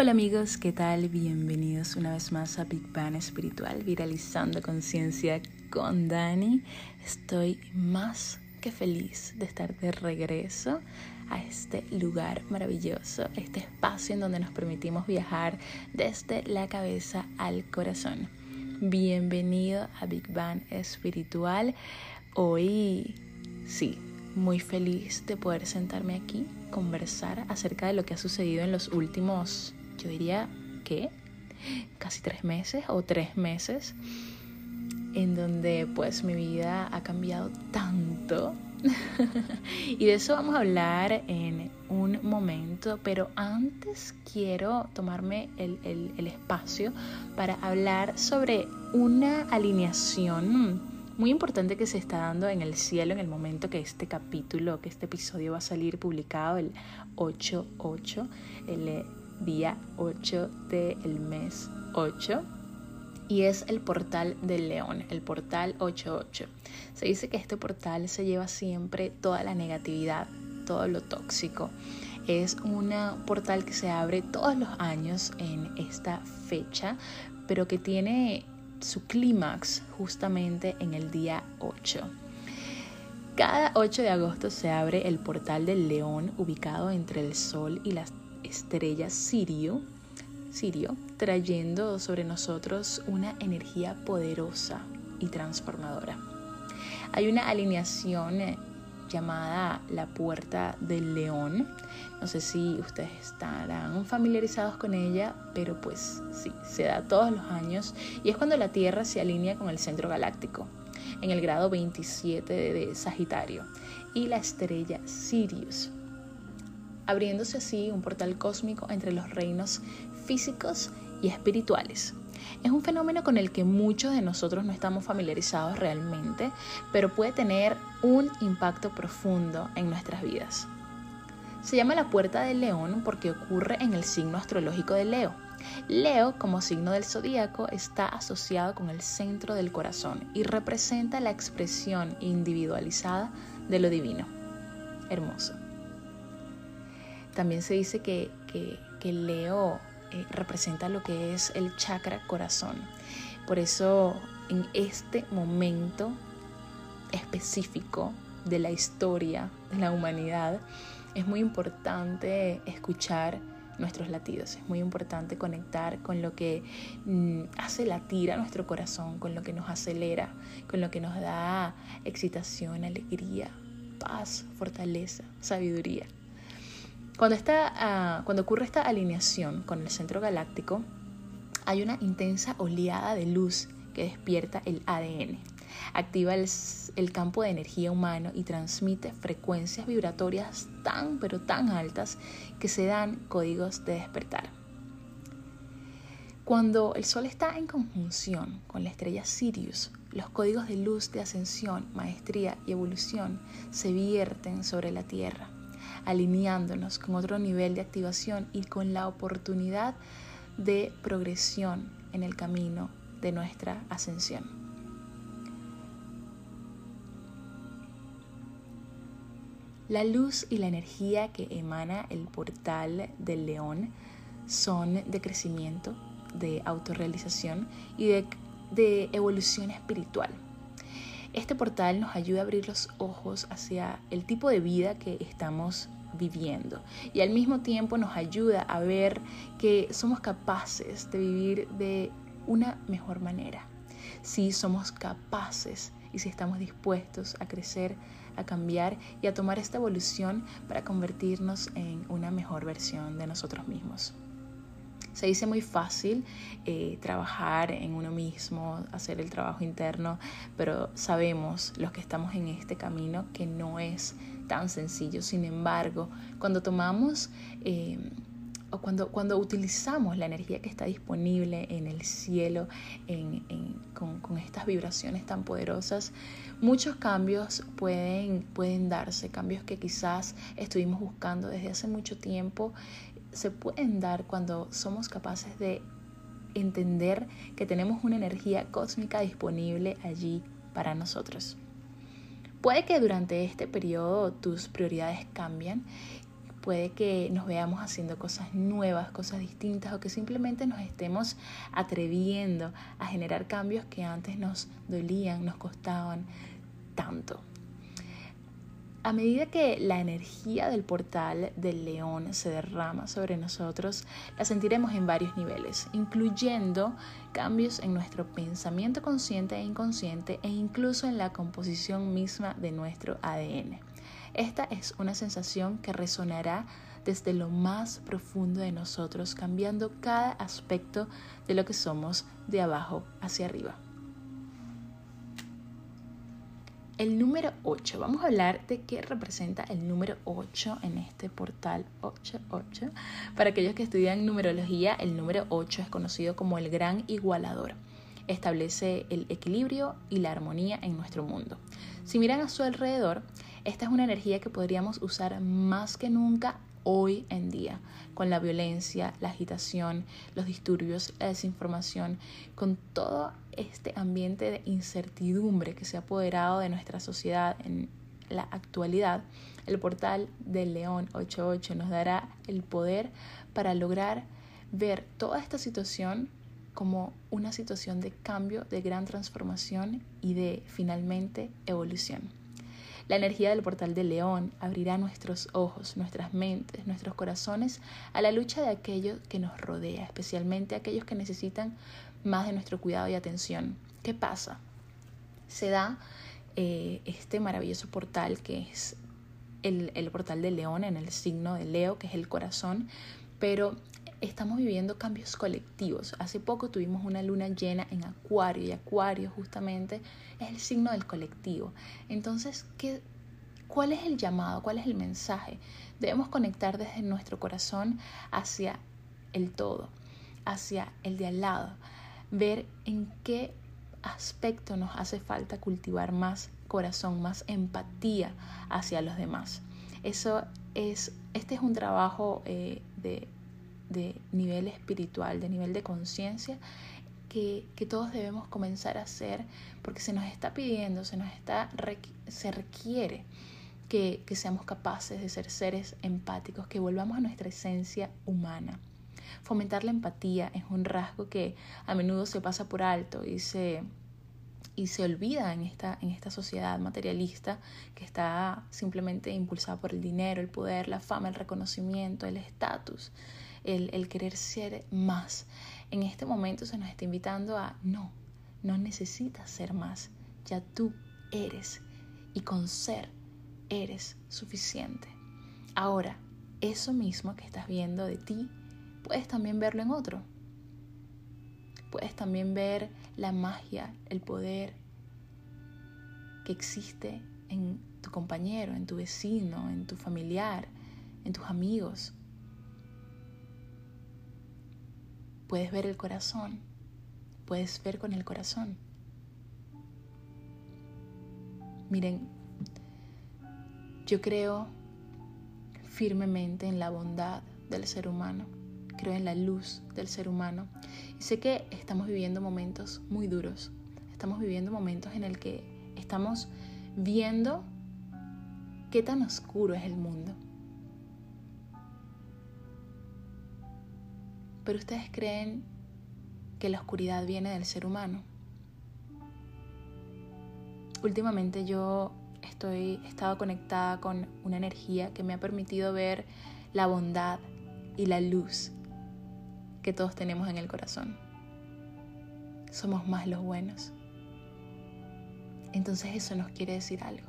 Hola amigos, ¿qué tal? Bienvenidos una vez más a Big Bang Espiritual, viralizando conciencia con Dani. Estoy más que feliz de estar de regreso a este lugar maravilloso, este espacio en donde nos permitimos viajar desde la cabeza al corazón. Bienvenido a Big Bang Espiritual. Hoy, sí, muy feliz de poder sentarme aquí, conversar acerca de lo que ha sucedido en los últimos yo diría que casi tres meses o tres meses en donde pues mi vida ha cambiado tanto. Y de eso vamos a hablar en un momento, pero antes quiero tomarme el, el, espacio para hablar sobre una alineación muy importante que se está dando en el cielo en el momento que este capítulo, que este episodio va a salir publicado el 8-8, el día 8 del mes 8 y es el portal del león, el portal 88. Se dice que este portal se lleva siempre toda la negatividad, todo lo tóxico. Es un portal que se abre todos los años en esta fecha, pero que tiene su clímax justamente en el día 8. Cada 8 de agosto se abre el portal del león ubicado entre el sol y las estrella Sirio, Sirio, trayendo sobre nosotros una energía poderosa y transformadora. Hay una alineación eh, llamada la puerta del león. No sé si ustedes estarán familiarizados con ella, pero pues sí, se da todos los años y es cuando la Tierra se alinea con el centro galáctico, en el grado 27 de Sagitario, y la estrella Sirius abriéndose así un portal cósmico entre los reinos físicos y espirituales. Es un fenómeno con el que muchos de nosotros no estamos familiarizados realmente, pero puede tener un impacto profundo en nuestras vidas. Se llama la puerta del león porque ocurre en el signo astrológico de Leo. Leo, como signo del zodíaco, está asociado con el centro del corazón y representa la expresión individualizada de lo divino. Hermoso. También se dice que, Leo eh, representa lo que es el chakra corazón. Por eso en este momento específico de la historia de la humanidad es muy importante escuchar nuestros latidos, es muy importante conectar con lo que mm, hace latir a nuestro corazón, con lo que nos acelera, con lo que nos da excitación, alegría, paz, fortaleza, sabiduría. Cuando, ah, cuando ocurre esta alineación con el centro galáctico, hay una intensa oleada de luz que despierta el ADN, activa el, el, campo de energía humano y transmite frecuencias vibratorias tan pero tan altas que se dan códigos de despertar. Cuando el Sol está en conjunción con la estrella Sirius, los códigos de luz de ascensión, maestría y evolución se vierten sobre la Tierra alineándonos con otro nivel de activación y con la oportunidad de progresión en el camino de nuestra ascensión. La luz y la energía que emana el portal del león son de crecimiento, de autorrealización y de, de evolución espiritual. Este portal nos ayuda a abrir los ojos hacia el tipo de vida que estamos viviendo y al mismo tiempo nos ayuda a ver que somos capaces de vivir de una mejor manera. Si somos capaces y si estamos dispuestos a crecer, a cambiar y a tomar esta evolución para convertirnos en una mejor versión de nosotros mismos. Se dice muy fácil eh, trabajar en uno mismo, hacer el trabajo interno, pero sabemos los que estamos en este camino que no es tan sencillo. Sin embargo, cuando tomamos... Eh, o cuando, cuando utilizamos la energía que está disponible en el cielo, con, con, estas vibraciones tan poderosas, muchos cambios pueden, pueden darse, cambios que quizás estuvimos buscando desde hace mucho tiempo se pueden dar cuando somos capaces de entender que tenemos una energía cósmica disponible allí para nosotros. Puede que durante este periodo tus prioridades cambien, puede que nos veamos haciendo cosas nuevas, cosas distintas o que simplemente nos estemos atreviendo a generar cambios que antes nos dolían, nos costaban tanto. A medida que la energía del portal del león se derrama sobre nosotros, la sentiremos en varios niveles, incluyendo cambios en nuestro pensamiento consciente e inconsciente e incluso en la composición misma de nuestro ADN. Esta es una sensación que resonará desde lo más profundo de nosotros, cambiando cada aspecto de lo que somos de abajo hacia arriba. El número 8, vamos a hablar de qué representa el número 8 en este portal 88. Para aquellos que estudian numerología, el número 8 es conocido como el gran igualador. Establece el equilibrio y la armonía en nuestro mundo. Si miran a su alrededor, esta es una energía que podríamos usar más que nunca hoy en día, con la violencia, la agitación, los disturbios, la desinformación, con todo este ambiente de incertidumbre que se ha apoderado de nuestra sociedad en la actualidad, el portal del León 88 nos dará el poder para lograr ver toda esta situación como una situación de cambio, de gran transformación y de finalmente evolución. La energía del portal de león abrirá nuestros ojos, nuestras mentes, nuestros corazones a la lucha de aquello que nos rodea, especialmente aquellos que necesitan más de nuestro cuidado y atención. ¿Qué pasa? Se da eh, este maravilloso portal que es el, el portal de león en el signo de Leo, que es el corazón, pero estamos viviendo cambios colectivos. Hace poco tuvimos una luna llena en Acuario y Acuario justamente es el signo del colectivo. Entonces, ¿qué, ¿cuál es el llamado? ¿Cuál es el mensaje? Debemos conectar desde nuestro corazón hacia el todo, hacia el de al lado, ver en qué aspecto nos hace falta cultivar más corazón, más empatía hacia los demás. Eso es, este es un trabajo eh, de de nivel espiritual, de nivel de conciencia, que, todos debemos comenzar a hacer porque se nos está pidiendo, se nos está, se requiere que, que seamos capaces de ser seres empáticos, que volvamos a nuestra esencia humana. Fomentar la empatía es un rasgo que a menudo se pasa por alto y se, y se olvida en esta, en esta sociedad materialista que está simplemente impulsada por el dinero, el poder, la fama, el reconocimiento, el estatus el, querer ser más. En este momento se nos está invitando a no, no necesitas ser más, ya tú eres y con ser eres suficiente. Ahora, eso mismo que estás viendo de ti, puedes también verlo en otro. Puedes también ver la magia, el poder que existe en tu compañero, en tu vecino, en tu familiar, en tus amigos. Puedes ver el corazón, puedes ver con el corazón. Miren, yo creo firmemente en la bondad del ser humano, creo en la luz del ser humano y sé que estamos viviendo momentos muy duros, estamos viviendo momentos en el que estamos viendo qué tan oscuro es el mundo Pero ustedes creen que la oscuridad viene del ser humano. Últimamente yo estoy he estado conectada con una energía que me ha permitido ver la bondad y la luz que todos tenemos en el corazón. Somos más los buenos. Entonces eso nos quiere decir algo.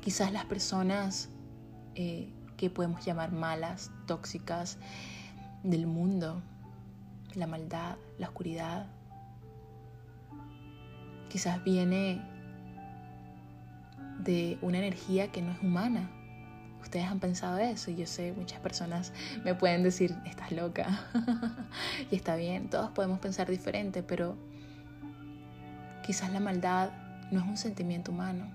Quizás las personas eh, que podemos llamar malas, tóxicas, del mundo, la maldad, la oscuridad. Quizás viene de una energía que no es humana. Ustedes han pensado eso y yo sé, muchas personas me pueden decir, estás loca. y está bien, todos podemos pensar diferente, pero quizás la maldad no es un sentimiento humano.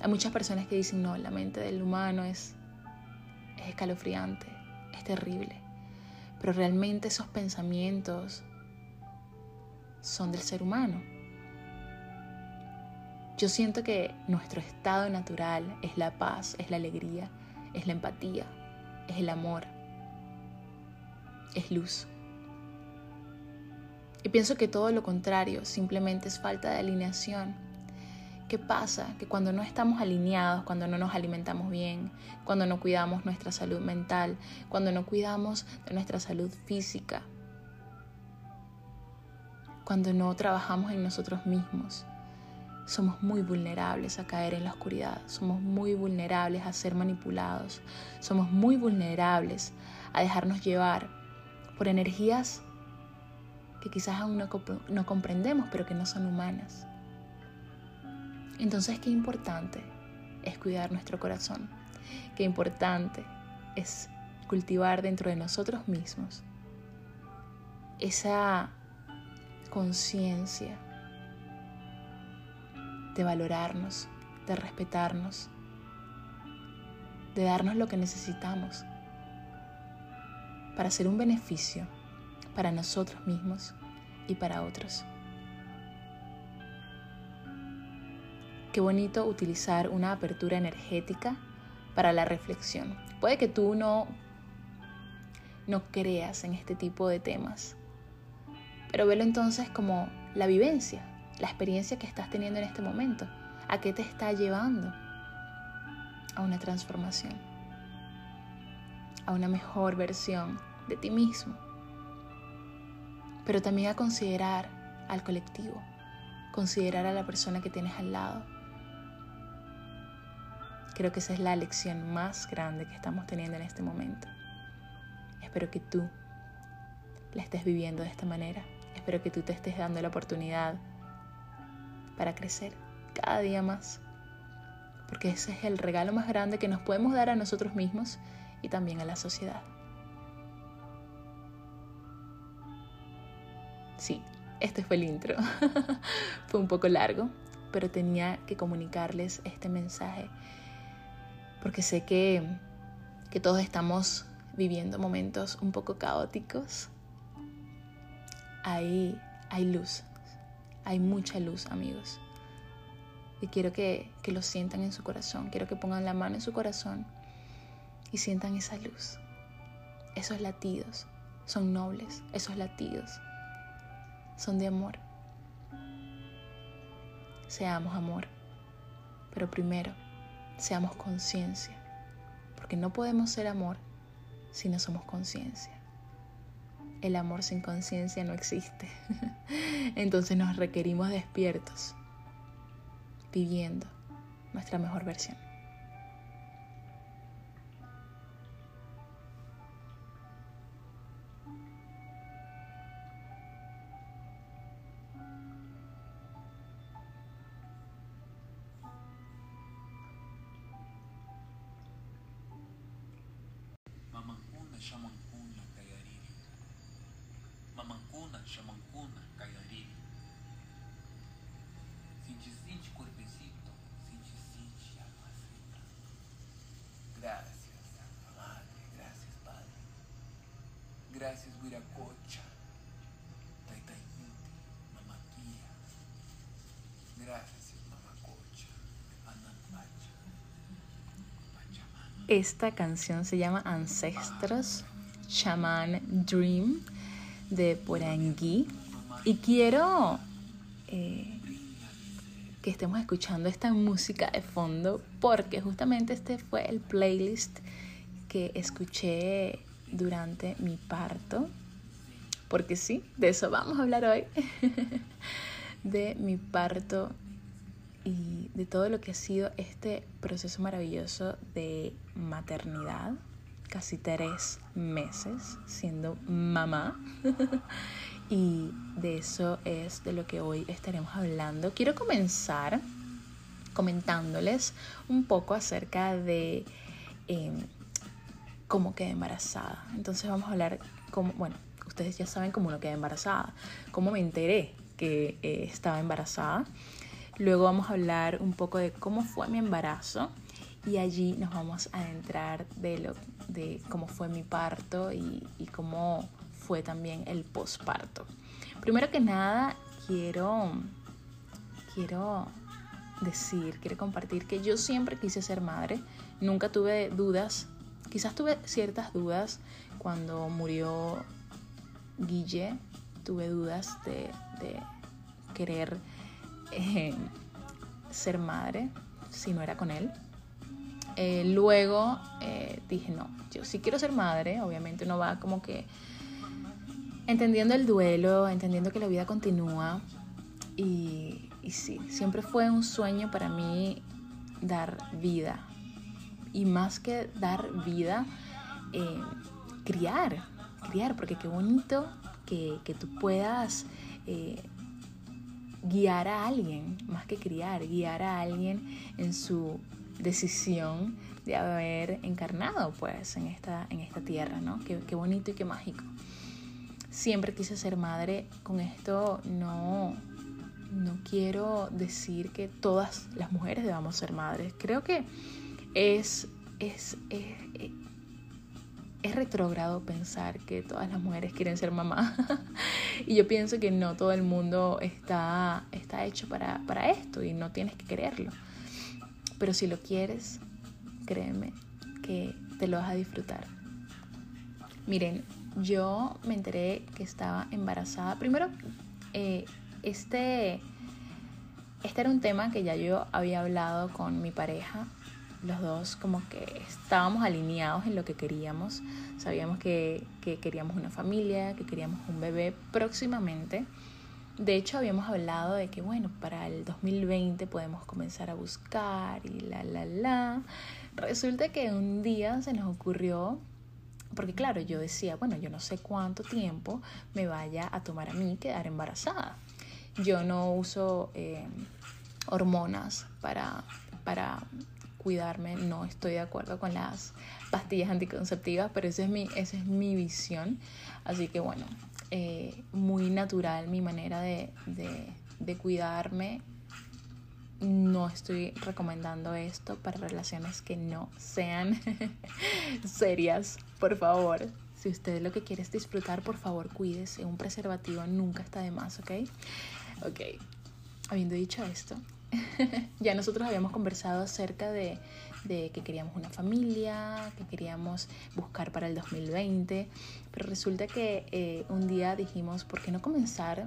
Hay muchas personas que dicen, no, la mente del humano es, es escalofriante, es terrible. Pero realmente esos pensamientos son del ser humano. Yo siento que nuestro estado natural es la paz, es la alegría, es la empatía, es el amor, es luz. Y pienso que todo lo contrario, simplemente es falta de alineación. ¿Qué pasa? Que cuando no estamos alineados, cuando no nos alimentamos bien, cuando no cuidamos nuestra salud mental, cuando no cuidamos de nuestra salud física, cuando no trabajamos en nosotros mismos, somos muy vulnerables a caer en la oscuridad, somos muy vulnerables a ser manipulados, somos muy vulnerables a dejarnos llevar por energías que quizás aún no, comprendemos, pero que no son humanas. Entonces, qué importante es cuidar nuestro corazón, qué importante es cultivar dentro de nosotros mismos esa conciencia de valorarnos, de respetarnos, de darnos lo que necesitamos para ser un beneficio para nosotros mismos y para otros. Qué bonito utilizar una apertura energética para la reflexión. Puede que tú no, no creas en este tipo de temas, pero velo entonces como la vivencia, la experiencia que estás teniendo en este momento. ¿A qué te está llevando? A una transformación, a una mejor versión de ti mismo, pero también a considerar al colectivo, considerar a la persona que tienes al lado. Creo que esa es la lección más grande que estamos teniendo en este momento. Espero que tú la estés viviendo de esta manera. Espero que tú te estés dando la oportunidad para crecer cada día más. Porque ese es el regalo más grande que nos podemos dar a nosotros mismos y también a la sociedad. Sí, este fue el intro. fue un poco largo, pero tenía que comunicarles este mensaje porque sé que, que todos estamos viviendo momentos un poco caóticos. Ahí hay luz, hay mucha luz, amigos. Y quiero que, que lo sientan en su corazón, quiero que pongan la mano en su corazón y sientan esa luz. Esos latidos son nobles, esos latidos son de amor. Seamos amor, pero primero seamos conciencia, porque no podemos ser amor si no somos conciencia. El amor sin conciencia no existe. Entonces nos requerimos despiertos, viviendo nuestra mejor versión. Esta canción se llama Ancestros Shaman Dream de Porangui. Y quiero eh, que estemos escuchando esta música de fondo porque justamente este fue el playlist que escuché durante mi parto, porque sí, de eso vamos a hablar hoy, de mi parto y de todo lo que ha sido este proceso maravilloso de maternidad, casi tres meses siendo mamá. y de eso es de lo que hoy estaremos hablando. Quiero comenzar comentándoles un poco acerca de em, cómo quedé embarazada. Entonces vamos a hablar cómo, bueno, ustedes ya saben cómo uno queda embarazada, cómo me enteré que eh, estaba embarazada. Luego vamos a hablar un poco de cómo fue mi embarazo y allí nos vamos a adentrar de, lo, de cómo fue mi parto y, cómo fue también el posparto. Primero que nada, quiero, quiero decir, quiero compartir que yo siempre quise ser madre, nunca tuve dudas quizás tuve ciertas dudas cuando murió Guille, tuve dudas de, de querer eh, ser madre si no era con él. Eh, luego eh, dije, no, yo sí quiero ser madre, obviamente uno va como que entendiendo el duelo, entendiendo que la vida continúa y, y sí, siempre fue un sueño para mí dar vida y más que dar vida, criar, criar, porque qué bonito que, que tú puedas guiar a alguien, más que criar, guiar a alguien en su decisión de haber encarnado pues en esta, en esta tierra, ¿no? Qué, qué bonito y qué mágico. Siempre quise ser madre, con esto no, no quiero decir que todas las mujeres debamos ser madres. Creo que es, es, es, es retrógrado pensar que todas las mujeres quieren ser mamá. y yo pienso que no todo el mundo está, está hecho para, para esto y no tienes que quererlo. Pero si lo quieres, créeme que te lo vas a disfrutar. Miren, yo me enteré que estaba embarazada. Primero, eh, este, este era un tema que ya yo había hablado con mi pareja los dos como que estábamos alineados en lo que queríamos. Sabíamos que, que, queríamos una familia, que queríamos un bebé próximamente. De hecho, habíamos hablado de que, bueno, para el 2020 podemos comenzar a buscar y la, la, la. Resulta que un día se nos ocurrió, porque claro, yo decía, bueno, yo no sé cuánto tiempo me vaya a tomar a mí quedar embarazada. Yo no uso eh, hormonas para, para cuidarme, no estoy de acuerdo con las pastillas anticonceptivas, pero esa es mi, esa es mi visión. Así que bueno, eh, muy natural mi manera de, de, de cuidarme. No estoy recomendando esto para relaciones que no sean serias, por favor. Si usted lo que quiere es disfrutar, por favor cuídese. Un preservativo nunca está de más, ¿ok? Ok. Habiendo dicho esto, ya nosotros habíamos conversado acerca de, de, que queríamos una familia, que queríamos buscar para el 2020, pero resulta que eh, un día dijimos, ¿por qué no comenzar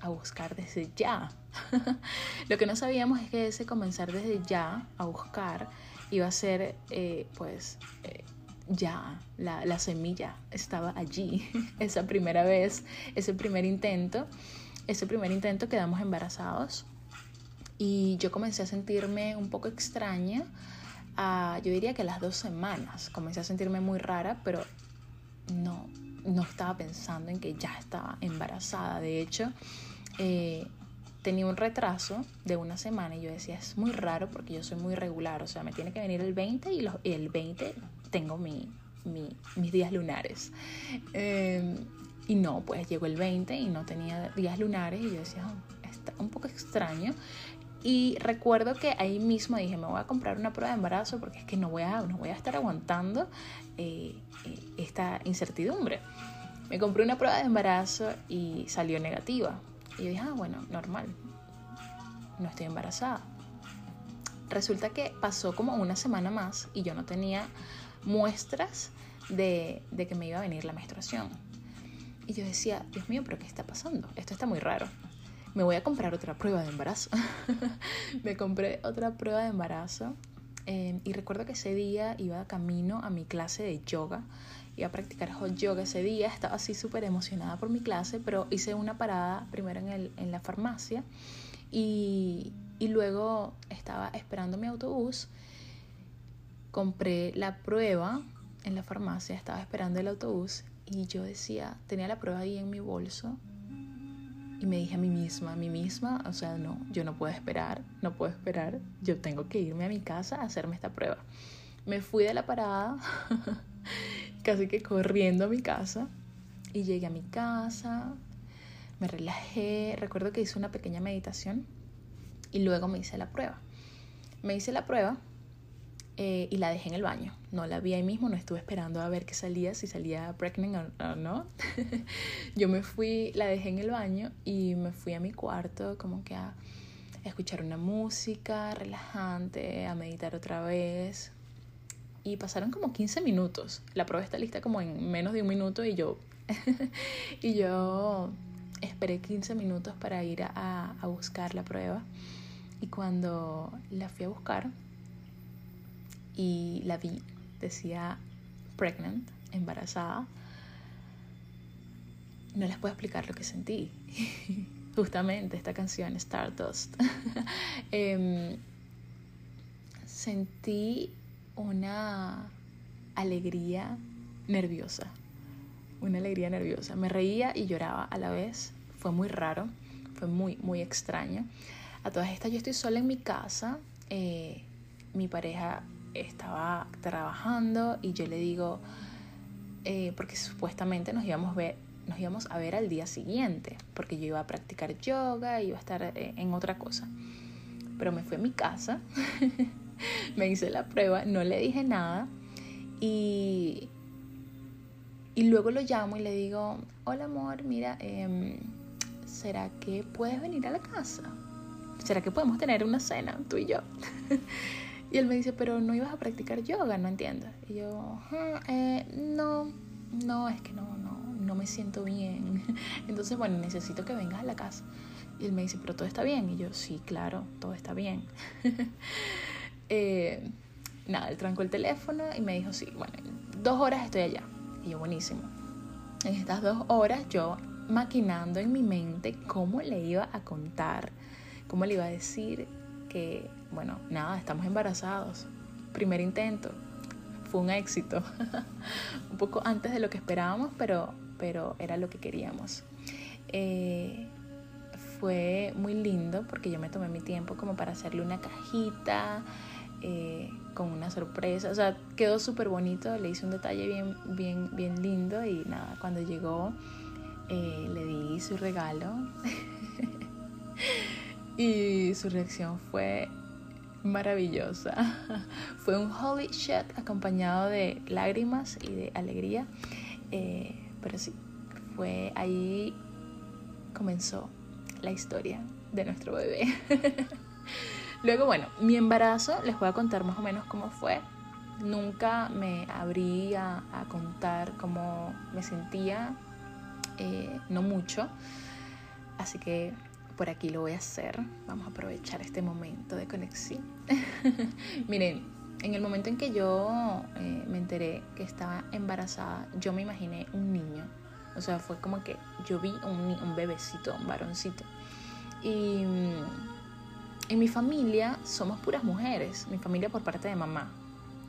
a buscar desde ya? Lo que no sabíamos es que ese comenzar desde ya a buscar iba a ser, eh, pues, eh, ya, la, la semilla estaba allí, esa primera vez, ese primer intento, ese primer intento quedamos embarazados y yo comencé a sentirme un poco extraña, a, yo diría que las dos semanas comencé a sentirme muy rara, pero no, no estaba pensando en que ya estaba embarazada. De hecho, eh, tenía un retraso de una semana y yo decía, es muy raro porque yo soy muy regular, o sea, me tiene que venir el 20 y, los, el 20 tengo mi, mi, mis días lunares. Eh, y no, pues llegó el 20 y no tenía días lunares y yo decía, oh, está un poco extraño. Y recuerdo que ahí mismo dije, me voy a comprar una prueba de embarazo porque es que no voy a, no voy a estar aguantando eh, eh, esta incertidumbre. Me compré una prueba de embarazo y salió negativa. Y yo dije, ah, bueno, normal, no estoy embarazada. Resulta que pasó como una semana más y yo no tenía muestras de, de que me iba a venir la menstruación. Y yo decía, Dios mío, pero ¿qué está pasando? Esto está muy raro me voy a comprar otra prueba de embarazo. me compré otra prueba de embarazo eh, y recuerdo que ese día iba camino a mi clase de yoga. Iba a practicar hot yoga ese día, estaba así súper emocionada por mi clase, pero hice una parada primero en, el, en la farmacia y, y luego estaba esperando mi autobús. Compré la prueba en la farmacia, estaba esperando el autobús y yo decía, tenía la prueba ahí en mi bolso y me dije a mí misma, a mí misma, o sea, no, yo no puedo esperar, no puedo esperar, yo tengo que irme a mi casa a hacerme esta prueba. Me fui de la parada, casi que corriendo a mi casa, y llegué a mi casa, me relajé, recuerdo que hice una pequeña meditación y luego me hice la prueba. Me hice la prueba eh, y la dejé en el baño. No la vi ahí mismo, no estuve esperando a ver qué salía, si salía pregnant o, no. Yo me fui, la dejé en el baño y me fui a mi cuarto como que a escuchar una música relajante, a meditar otra vez. y pasaron como 15 minutos. La prueba está lista como en menos de un minuto y yo, y yo esperé 15 minutos para ir a, a buscar la prueba. Y cuando la fui a buscar y la vi, decía pregnant, embarazada, no les puedo explicar lo que sentí. Justamente esta canción, Stardust. eh, sentí una alegría nerviosa. Una alegría nerviosa. Me reía y lloraba a la vez. Fue muy raro. Fue muy, muy extraño. A todas estas yo estoy sola en mi casa. Eh, mi pareja estaba trabajando y yo le digo, eh, porque supuestamente nos íbamos a ver al día siguiente, porque yo iba a practicar yoga, iba a estar eh, en otra cosa. Pero me fui a mi casa, me hice la prueba, no le dije nada y, y luego lo llamo y le digo, hola amor, mira, eh, ¿será que puedes venir a la casa? ¿Será que podemos tener una cena, tú y yo? y él me dice, pero no ibas a practicar yoga, no entiendo. Y yo, eh, no, no, es que no, no, no me siento bien. Entonces, bueno, necesito que vengas a la casa. Y él me dice, pero todo está bien. Y yo, sí, claro, todo está bien. eh, nada, él trancó el teléfono y me dijo, sí, bueno, dos horas estoy allá. Y yo, buenísimo. En estas dos horas yo maquinando en mi mente cómo le iba a contar, cómo le iba a decir que, bueno, nada, estamos embarazados. Primer intento, fue un éxito. un poco antes de lo que esperábamos, pero, pero era lo que queríamos. Eh, fue muy lindo porque yo me tomé mi tiempo como para hacerle una cajita eh, con una sorpresa. O sea, quedó súper bonito, le hice un detalle bien, bien, bien lindo y nada, cuando llegó eh, le di su regalo y su reacción fue maravillosa. Fue un holy shit acompañado de lágrimas y de alegría. Eh, pero sí, fue ahí comenzó la historia de nuestro bebé. Luego, bueno, mi embarazo, les voy a contar más o menos cómo fue. Nunca me abrí a, contar cómo me sentía, eh, no mucho. Así que por aquí lo voy a hacer. Vamos a aprovechar este momento de conexión. Miren, en el momento en que yo eh, me enteré que estaba embarazada, yo me imaginé un niño. O sea, fue como que yo vi un, un bebecito, un varoncito. Y mm, en mi familia somos puras mujeres. Mi familia por parte de mamá.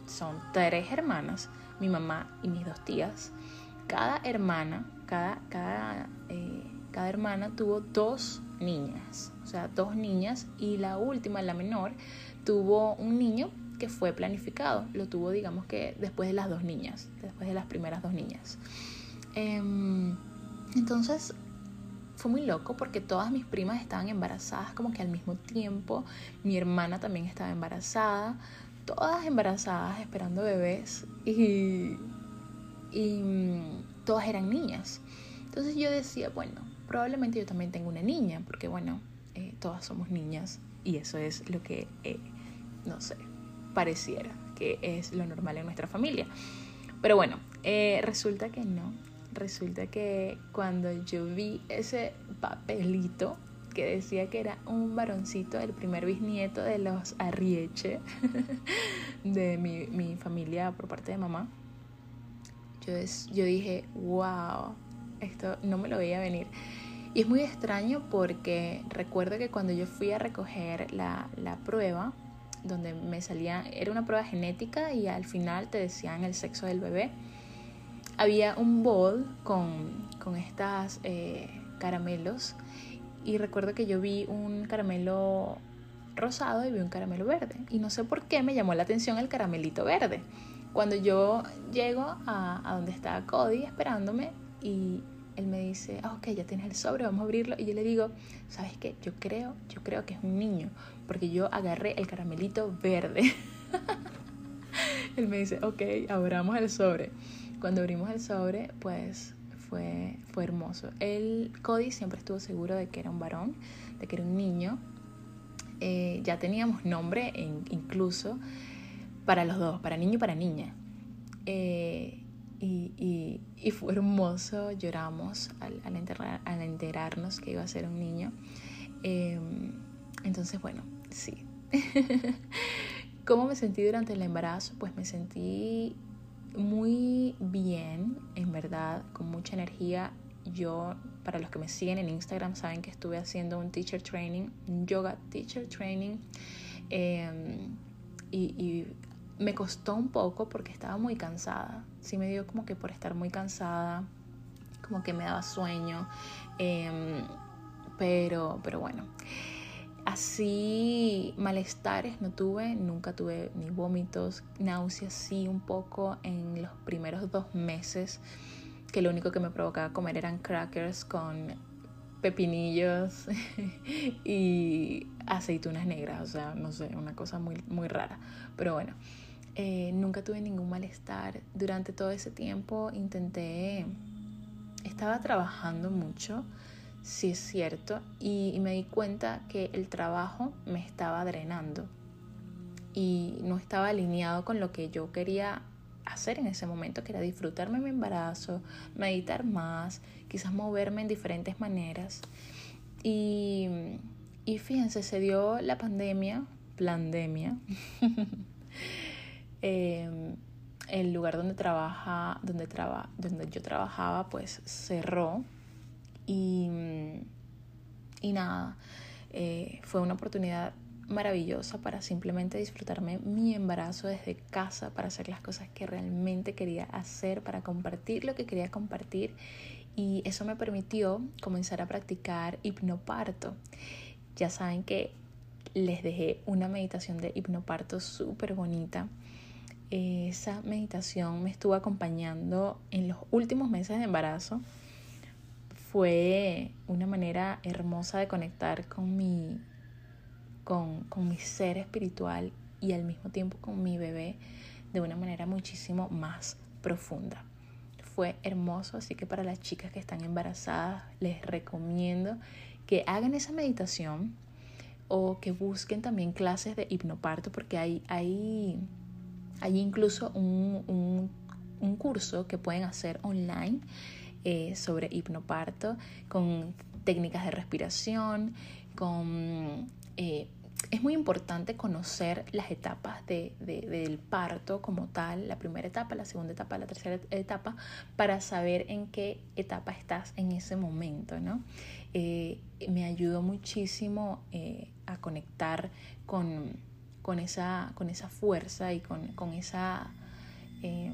Son tres hermanas, mi mamá y mis dos tías. Cada hermana, cada, cada, eh, cada hermana tuvo dos niñas, o sea, dos niñas y la última, la menor, tuvo un niño que fue planificado, lo tuvo digamos que después de las dos niñas, después de las primeras dos niñas. Eh, entonces fue muy loco porque todas mis primas estaban embarazadas como que al mismo tiempo, mi hermana también estaba embarazada, todas embarazadas esperando bebés y, y mm, todas eran niñas. Entonces yo decía, bueno, probablemente yo también tengo una niña, porque bueno, eh, todas somos niñas y eso es lo que, eh, no sé, pareciera que es lo normal en nuestra familia. Pero bueno, eh, resulta que no. Resulta que cuando yo vi ese papelito que decía que era un varoncito, el primer bisnieto de los Arrieche, de mi, mi familia por parte de mamá, yo, yo dije, wow, esto no me lo veía venir. Y es muy extraño porque recuerdo que cuando yo fui a recoger la, la prueba, donde me salía, era una prueba genética y al final te decían el sexo del bebé, había un bol con, con estas eh, caramelos y recuerdo que yo vi un caramelo rosado y vi un caramelo verde y no sé por qué me llamó la atención el caramelito verde. Cuando yo llego a, a donde estaba Cody esperándome y él me dice, ah, ok, ya tienes el sobre, vamos a abrirlo. Y yo le digo, ¿sabes qué? Yo creo, yo creo que es un niño, porque yo agarré el caramelito verde. él me dice, ok, abramos el sobre. Cuando abrimos el sobre, pues fue, fue hermoso. El Cody siempre estuvo seguro de que era un varón, de que era un niño. Eh, ya teníamos nombre incluso, para los dos, para niño y para niña. Eh, y, y, y, fue hermoso, lloramos al, al, enterrar, al, enterarnos que iba a ser un niño. Eh, entonces, bueno, sí. ¿Cómo me sentí durante el embarazo? Pues me sentí muy bien, en verdad, con mucha energía. Yo, para los que me siguen en Instagram, saben que estuve haciendo un teacher training, un yoga teacher training. Y, y me costó un poco porque estaba muy cansada. Sí me dio como que por estar muy cansada, como que me daba sueño. Eh, pero, pero bueno, así malestares no tuve, nunca tuve ni vómitos, náuseas sí un poco en los primeros dos meses, que lo único que me provocaba comer eran crackers con pepinillos y aceitunas negras, o sea, no sé, una cosa muy, muy rara. Pero bueno, eh, nunca tuve ningún malestar. Durante todo ese tiempo intenté, estaba trabajando mucho, sí es cierto, y, y me di cuenta que el trabajo me estaba drenando y no estaba alineado con lo que yo quería hacer en ese momento, que era disfrutarme mi embarazo, meditar más, quizás moverme en diferentes maneras. Y, y fíjense, se dio la pandemia, pandemia. eh, el lugar donde trabaja, donde, traba, donde yo trabajaba, pues cerró. Y, y nada, eh, fue una oportunidad maravillosa para simplemente disfrutarme mi embarazo desde casa, para hacer las cosas que realmente quería hacer, para compartir lo que quería compartir. Y eso me permitió comenzar a practicar hipnoparto. Ya saben que les dejé una meditación de hipnoparto súper bonita. Esa meditación me estuvo acompañando en los últimos meses de embarazo. Fue una manera hermosa de conectar con mi con, con mi ser espiritual y al mismo tiempo con mi bebé de una manera muchísimo más profunda. Fue hermoso, así que para las chicas que están embarazadas les recomiendo que hagan esa meditación o que busquen también clases de hipnoparto porque hay, hay, hay incluso un, un, curso que pueden hacer online eh, sobre hipnoparto con técnicas de respiración, con eh, es muy importante conocer las etapas de, de, del parto como tal, la primera etapa, la segunda etapa, la tercera etapa, para saber en qué etapa estás en ese momento, ¿no? Eh, me ayudó muchísimo a conectar con, con, esa, con esa fuerza y con, con esa... Eh,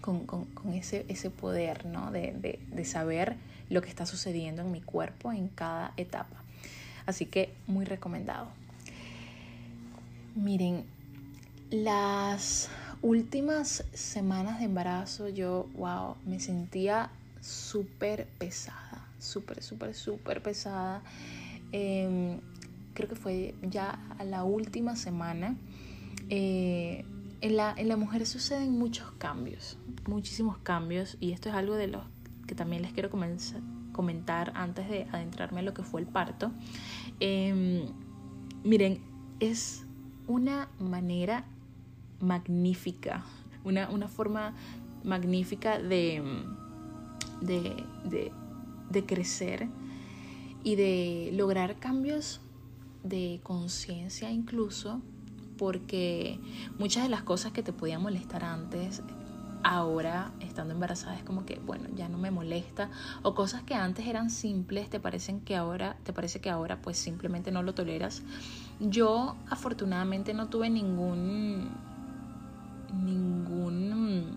con, con, con, ese, ese poder, ¿no? De, de, de saber lo que está sucediendo en mi cuerpo en cada etapa. Así que muy recomendado. Miren, las últimas semanas de embarazo yo, wow, me sentía súper pesada, súper, súper, súper pesada. Eh, creo que fue ya a la última semana. Eh, en, la, en la mujer suceden muchos cambios, muchísimos cambios, y esto es algo de los que también les quiero comenzar, comentar antes de adentrarme a lo que fue el parto. Eh, miren, es una manera magnífica, una, una forma magnífica de, de, de crecer y de lograr cambios de conciencia incluso, porque muchas de las cosas que te podían molestar antes ahora estando embarazada es como que bueno ya no me molesta. O cosas que antes eran simples te parecen que ahora te parece que ahora pues simplemente no lo toleras. Yo afortunadamente no tuve ningún ningún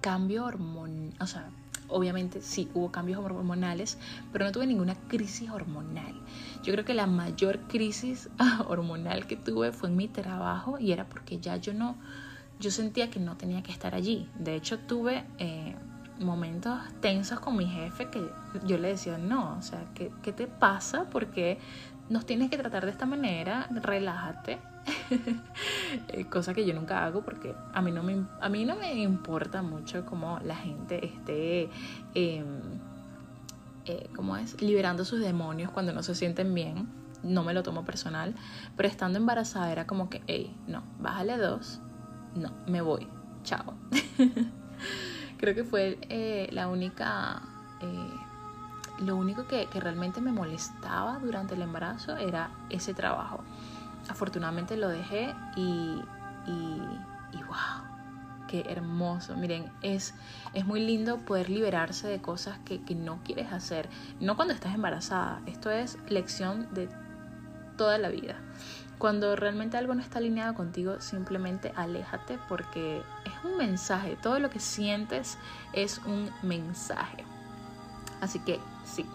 cambio hormonal o sea obviamente sí hubo cambios hormonales pero no tuve ninguna crisis hormonal yo creo que la mayor crisis hormonal que tuve fue en mi trabajo y era porque ya yo no yo sentía que no tenía que estar allí. De hecho, tuve eh, momentos tensos con mi jefe que yo le decía, no, o sea, ¿qué, qué te pasa? Porque nos tienes que tratar de esta manera, relájate. Eh, cosa que yo nunca hago porque a mí no me, a mí no me importa mucho cómo la gente esté, eh, eh, ¿cómo es? Liberando sus demonios cuando no se sienten bien. no me lo tomo personal, pero estando embarazada era como que, hey, no, bájale dos, no, me voy, chao. Creo que fue eh, la única, eh, lo único que, realmente me molestaba durante el embarazo era ese trabajo. Afortunadamente lo dejé y, y, y wow, qué hermoso. Miren, es, es muy lindo poder liberarse de cosas que, que, no quieres hacer. No cuando estás embarazada. Esto es lección de toda la vida. Cuando realmente algo no está alineado contigo, simplemente aléjate porque es un mensaje. Todo lo que sientes es un mensaje. Así que sí,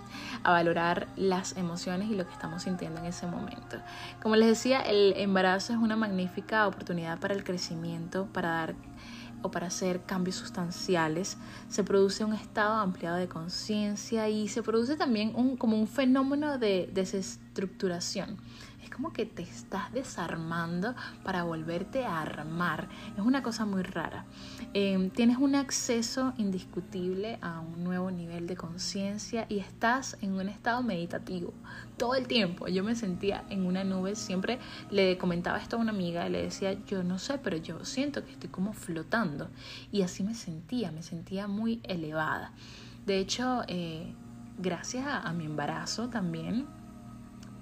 a valorar las emociones y lo que estamos sintiendo en ese momento. Como les decía, el embarazo es una magnífica oportunidad para el crecimiento, para dar o para hacer cambios sustanciales, se produce un estado ampliado de conciencia y se produce también un, como un fenómeno de desestructuración. Como que te estás desarmando para volverte a armar. Es una cosa muy rara. Eh, tienes un acceso indiscutible a un nuevo nivel de conciencia y estás en un estado meditativo todo el tiempo. Yo me sentía en una nube. Siempre le comentaba esto a una amiga y le decía, yo no sé, pero yo siento que estoy como flotando. Y así me sentía, me sentía muy elevada. De hecho, eh, gracias a mi embarazo también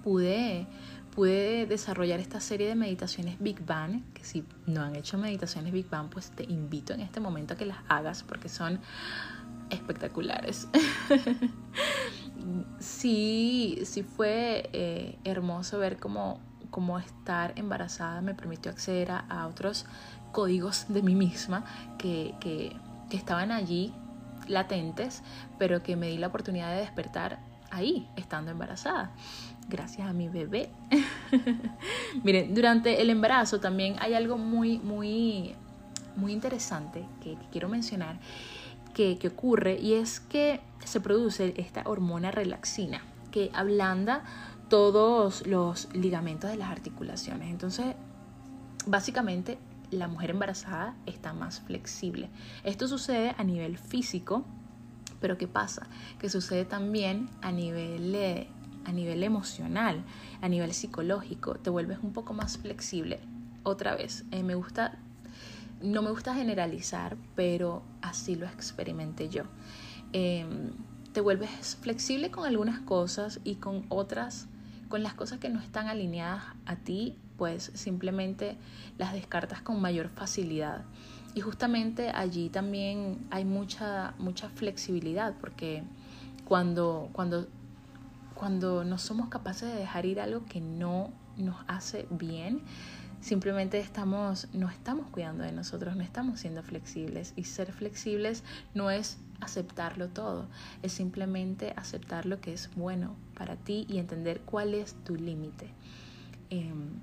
pude pude desarrollar esta serie de meditaciones Big Bang, que si no han hecho meditaciones Big Bang, pues te invito en este momento a que las hagas porque son espectaculares. sí, sí fue eh, hermoso ver cómo, cómo, estar embarazada me permitió acceder a, otros códigos de mí misma que, que, que estaban allí latentes, pero que me di la oportunidad de despertar ahí, estando embarazada gracias a mi bebé. Miren, durante el embarazo también hay algo muy, muy, muy interesante que, quiero mencionar que, ocurre y es que se produce esta hormona relaxina que ablanda todos los ligamentos de las articulaciones. Entonces, básicamente, la mujer embarazada está más flexible. Esto sucede a nivel físico, pero ¿qué pasa? Que sucede también a nivel a nivel emocional, a nivel psicológico, te vuelves un poco más flexible. Otra vez, eh, me gusta, no me gusta generalizar, pero así lo experimenté yo. Em, te vuelves flexible con algunas cosas y con otras, con las cosas que no están alineadas a ti, pues simplemente las descartas con mayor facilidad. Y justamente allí también hay mucha, mucha flexibilidad, porque cuando, cuando cuando no somos capaces de dejar ir algo que no nos hace bien, simplemente estamos, no estamos cuidando de nosotros, no estamos siendo flexibles. Y ser flexibles no es aceptarlo todo, es simplemente aceptar lo que es bueno para ti y entender cuál es tu límite. Em,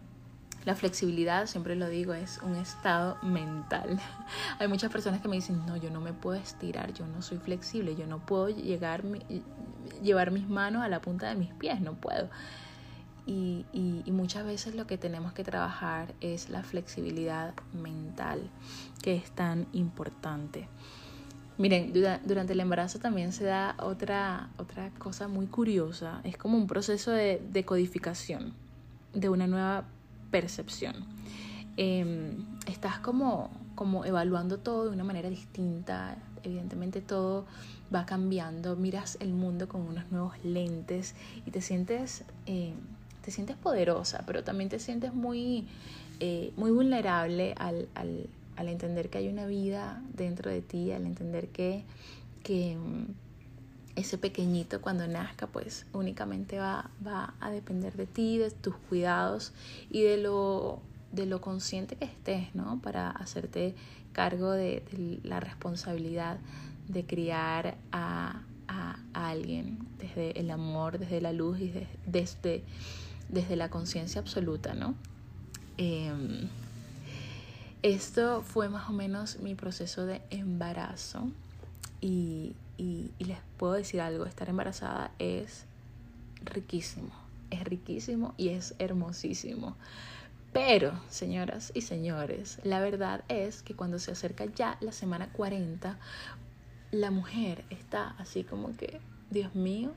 la flexibilidad, siempre lo digo, es un estado mental. Hay muchas personas que me dicen, no, yo no me puedo estirar, yo no soy flexible, yo no puedo llegar, llevar mis manos a la punta de mis pies, no puedo. Y, y, muchas veces lo que tenemos que trabajar es la flexibilidad mental, que es tan importante. Miren, durante el embarazo también se da otra, otra cosa muy curiosa, es como un proceso de, de codificación de una nueva percepción. Em, estás como, como evaluando todo de una manera distinta, evidentemente todo va cambiando, miras el mundo con unos nuevos lentes y te sientes, eh, te sientes poderosa, pero también te sientes muy, eh, muy vulnerable al, al, al, entender que hay una vida dentro de ti, al entender que, que mm, ese pequeñito cuando nazca pues únicamente va, va a depender de ti, de tus cuidados y de lo, de lo consciente que estés, ¿no? Para hacerte cargo de, la responsabilidad de criar a, a, alguien desde el amor, desde la luz y desde, desde la conciencia absoluta, ¿no? Em, esto fue más o menos mi proceso de embarazo y, y, les puedo decir algo, estar embarazada es riquísimo, es riquísimo y es hermosísimo. Pero, señoras y señores, la verdad es que cuando se acerca ya la semana 40, la mujer está así como que, Dios mío,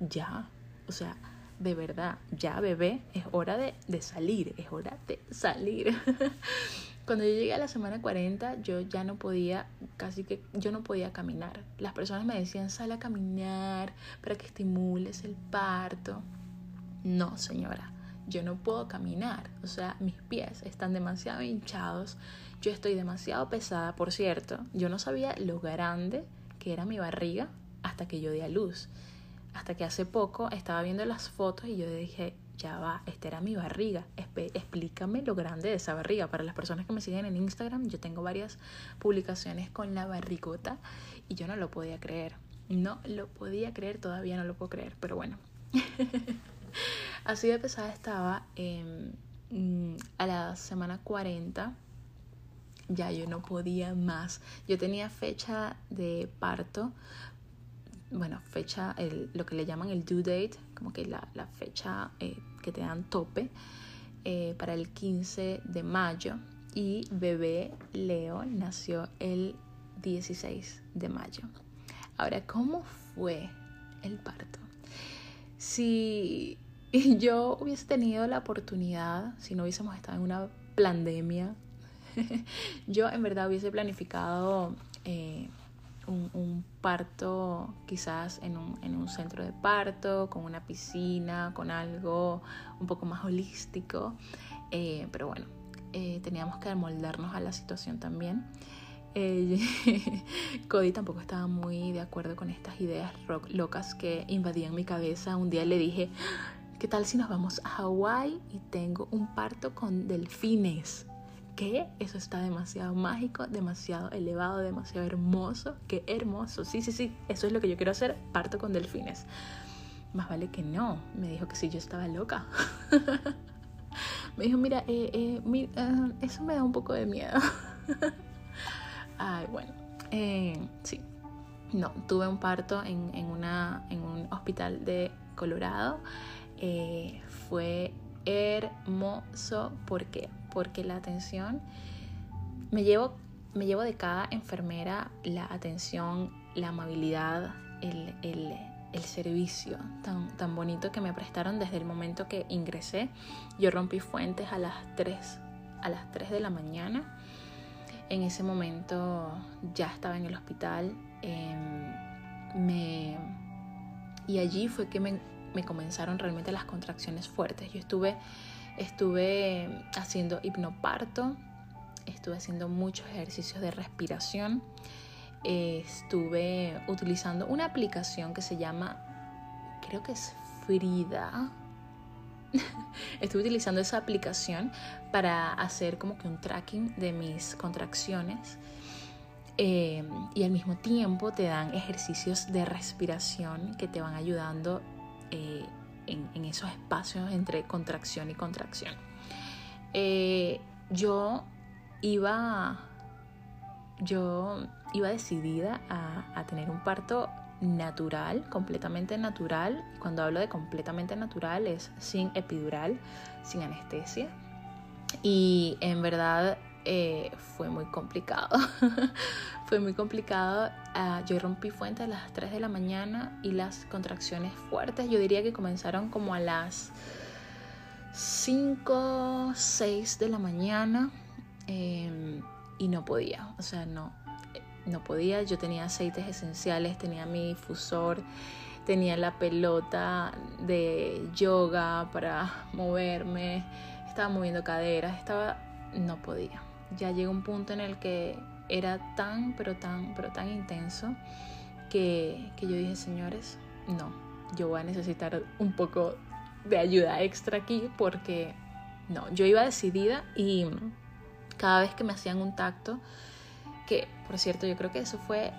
ya, o sea, de verdad, ya bebé, es hora de, de salir, es hora de salir. Cuando yo llegué a la semana 40, yo ya no podía, casi que yo no podía caminar. Las personas me decían, sal a caminar para que estimules el parto. No, señora, yo no puedo caminar. O sea, mis pies están demasiado hinchados. Yo estoy demasiado pesada, por cierto. Yo no sabía lo grande que era mi barriga hasta que yo di a luz. Hasta que hace poco estaba viendo las fotos y yo dije, ya va, esta era mi barriga. explícame lo grande de esa barriga. Para las personas que me siguen en Instagram, yo tengo varias publicaciones con la barrigota y yo no lo podía creer. No lo podía creer, todavía no lo puedo creer, pero bueno. Así de pesada estaba em, mm, a la semana 40. Ya yo no podía más. Yo tenía fecha de parto bueno, fecha, el, lo que le llaman el due date, como que la, la fecha eh, que te dan tope, eh, para el 15 de mayo. Y bebé Leo nació el 16 de mayo. Ahora, ¿cómo fue el parto? Si yo hubiese tenido la oportunidad, si no hubiésemos estado en una pandemia, yo en verdad hubiese planificado eh, un, parto quizás en un, en un, centro de parto, con una piscina, con algo un poco más holístico. Eh, pero bueno, eh, teníamos que moldarnos a la situación también. Eh, Cody tampoco estaba muy de acuerdo con estas ideas locas que invadían mi cabeza. Un día le dije, ¿qué tal si nos vamos a Hawái y tengo un parto con delfines? Que eso está demasiado mágico, demasiado elevado, demasiado hermoso. Qué hermoso. Sí, sí, sí, eso es lo que yo quiero hacer. Parto con delfines. Más vale que no. Me dijo que sí, yo estaba loca. me dijo, mira, eh, eh, eh, eso me da un poco de miedo. Ay, bueno. sí. No, tuve un parto en, en, una, en un hospital de Colorado. fue hermoso. ¿Por qué? Porque la atención, me llevo, me llevo de cada enfermera la atención, la amabilidad, el, el, servicio tan, tan bonito que me prestaron desde el momento que ingresé. Yo rompí fuentes a las 3, a las 3 de la mañana. En ese momento ya estaba en el hospital. Em, me, y allí fue que me, me comenzaron realmente las contracciones fuertes. Yo estuve Estuve haciendo hipnoparto, estuve haciendo muchos ejercicios de respiración, estuve utilizando una aplicación que se llama, creo que es Frida. estuve utilizando esa aplicación para hacer como que un tracking de mis contracciones. Eh, y al mismo tiempo te dan ejercicios de respiración que te van ayudando eh, en, esos espacios entre contracción y contracción. Eh, yo iba, yo iba decidida a, a tener un parto natural, completamente natural. Cuando hablo de completamente natural es sin epidural, sin anestesia. Y en verdad eh, fue muy complicado. fue muy complicado. Ah, yo rompí fuente a las 3 de la mañana y las contracciones fuertes, yo diría que comenzaron como a las 5, 6 de la mañana em, y no podía, o sea, no, no podía. Yo tenía aceites esenciales, tenía mi difusor, tenía la pelota de yoga para moverme, estaba moviendo caderas, estaba, no podía ya llegó un punto en el que era tan, pero tan, pero tan intenso que, que yo dije, señores, no, yo voy a necesitar un poco de ayuda extra aquí porque no, yo iba decidida y cada vez que me hacían un tacto, que por cierto yo creo que eso fue,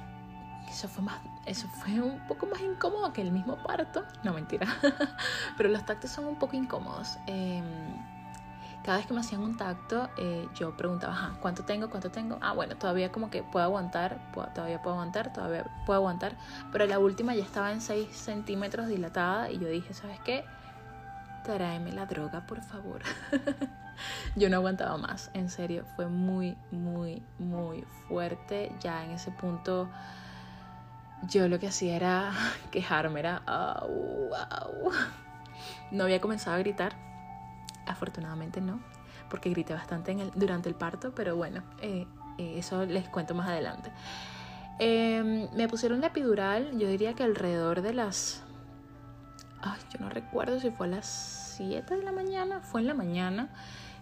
eso fue más, eso fue un poco más incómodo que el mismo parto, no mentira, pero los tactos son un poco incómodos. Eh, cada vez que me hacían un tacto, eh, yo preguntaba, ¿cuánto tengo? ¿Cuánto tengo? Ah, bueno, todavía como que puedo aguantar, todavía puedo aguantar, todavía puedo aguantar. Pero la última ya estaba en 6 centímetros dilatada y yo dije, ¿sabes qué? Tráeme la droga, por favor. yo no aguantaba más, en serio, fue muy, muy, muy fuerte. Ya en ese punto yo lo que hacía era quejarme, era, wow. No había comenzado a gritar, afortunadamente no, porque grité bastante durante el parto, pero bueno, eh, eh, eso les cuento más adelante. Em, me pusieron la epidural, yo diría que alrededor de las... Ay, yo no recuerdo si fue a las 7 de la mañana, fue en la mañana.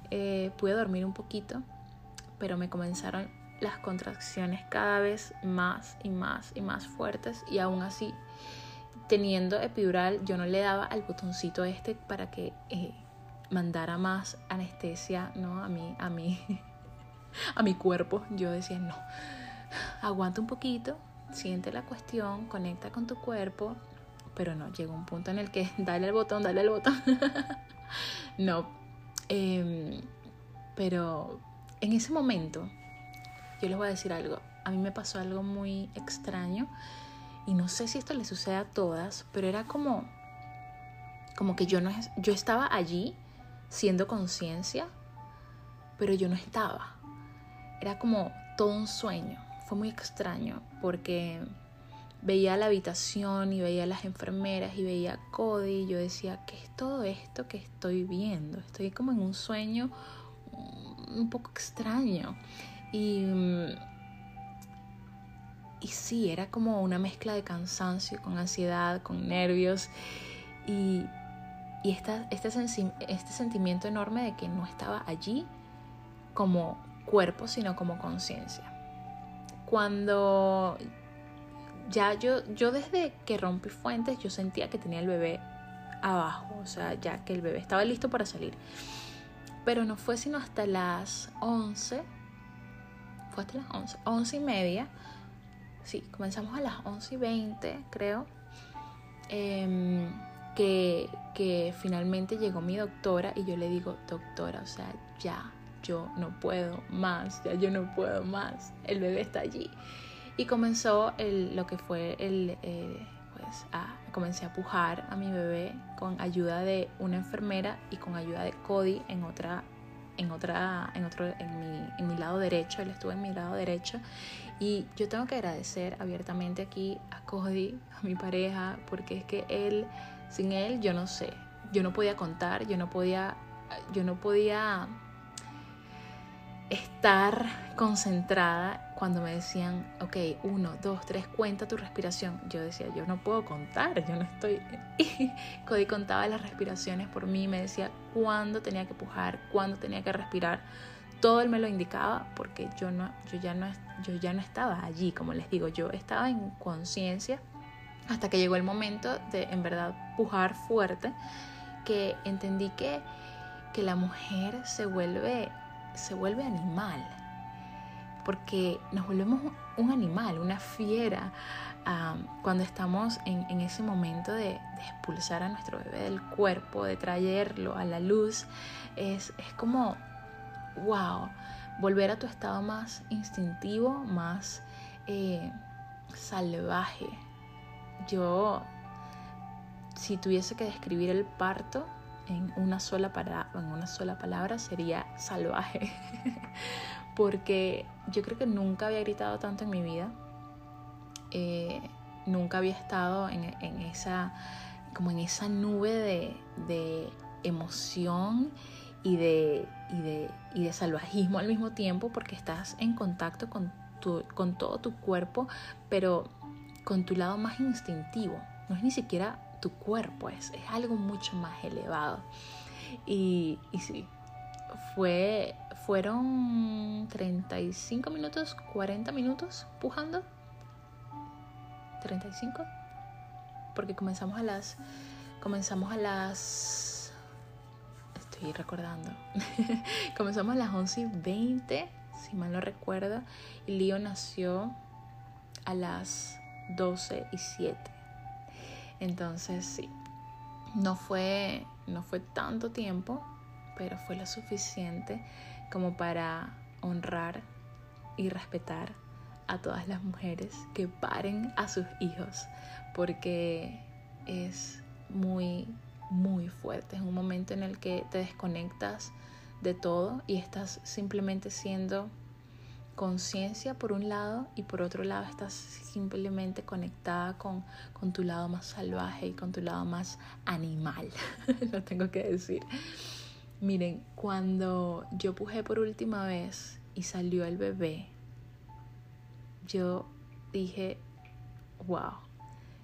Eh, pude dormir un poquito, pero me comenzaron las contracciones cada vez más y más y más fuertes y aún así teniendo epidural yo no le daba al botoncito este para que mandara más anestesia no a mí a mí a mi cuerpo yo decía no aguanta un poquito siente la cuestión conecta con tu cuerpo pero no llegó un punto en el que dale el botón dale el botón no em, pero en ese momento yo les voy a decir algo. A mí me pasó algo muy extraño y no sé si esto le sucede a todas, pero era como como que yo no yo estaba allí siendo conciencia, pero yo no estaba. Era como todo un sueño. Fue muy extraño porque veía la habitación y veía las enfermeras y veía a Cody y yo decía, ¿qué es todo esto que estoy viendo? Estoy como en un sueño un poco extraño. Y, y sí, era como una mezcla de cansancio con ansiedad, con nervios y, y este, este sentimiento enorme de que no estaba allí como cuerpo, sino como conciencia. Cuando ya yo, yo desde que rompí fuentes, yo sentía que tenía el bebé abajo, o sea, ya que el bebé estaba listo para salir. Pero no fue sino hasta las 11 fue hasta las 11, 11 y media. Sí, comenzamos a las 11 y 20, creo. Em, que, finalmente llegó mi doctora y yo le digo, doctora, o sea, ya, yo no puedo más, ya yo no puedo más, el bebé está allí. Y comenzó lo que fue el, eh, pues, comencé a pujar a mi bebé con ayuda de una enfermera y con ayuda de Cody en otra en otra, en otro, en mi, en mi lado derecho, él estuvo en mi lado derecho. Y yo tengo que agradecer abiertamente aquí a Cody, a mi pareja, porque es que él, sin él, yo no sé, yo no podía contar, yo no podía, yo no podía estar concentrada cuando me decían, ok, uno, dos, tres, cuenta tu respiración. Yo decía, yo no puedo contar, yo no estoy... Cody contaba las respiraciones por mí, me decía cuándo tenía que pujar, cuándo tenía que respirar. Todo él me lo indicaba porque yo, no, yo, ya no, yo ya no estaba allí, como les digo, yo estaba en conciencia hasta que llegó el momento de en verdad pujar fuerte, que entendí que, que la mujer se vuelve se vuelve animal, porque nos volvemos un animal, una fiera, cuando estamos en, ese momento de, expulsar a nuestro bebé del cuerpo, de traerlo a la luz, es, como, wow, volver a tu estado más instintivo, más eh, salvaje. Yo, si tuviese que describir el parto, en una sola, en una sola palabra sería salvaje. Porque yo creo que nunca había gritado tanto en mi vida. Eh, nunca había estado en, esa como en esa nube de, emoción y de, y de, salvajismo al mismo tiempo porque estás en contacto con, con todo tu cuerpo, pero con tu lado más instintivo. No es ni siquiera tu cuerpo, es, es algo mucho más elevado. Y, y sí, fue, fueron 35 minutos, 40 minutos pujando. 35. Porque comenzamos a las. Comenzamos a las. Estoy recordando. comenzamos a las 11 y 20, si mal no recuerdo. Y Leo nació a las 12 y 7. Entonces sí, no fue, no fue tanto tiempo, pero fue lo suficiente como para honrar y respetar a todas las mujeres que paren a sus hijos, porque es muy, muy fuerte. Es un momento en el que te desconectas de todo y estás simplemente siendo conciencia por un lado y por otro lado estás simplemente conectada con, con tu lado más salvaje y con tu lado más animal, lo tengo que decir. Miren, cuando yo pujé por última vez y salió el bebé, yo dije, wow.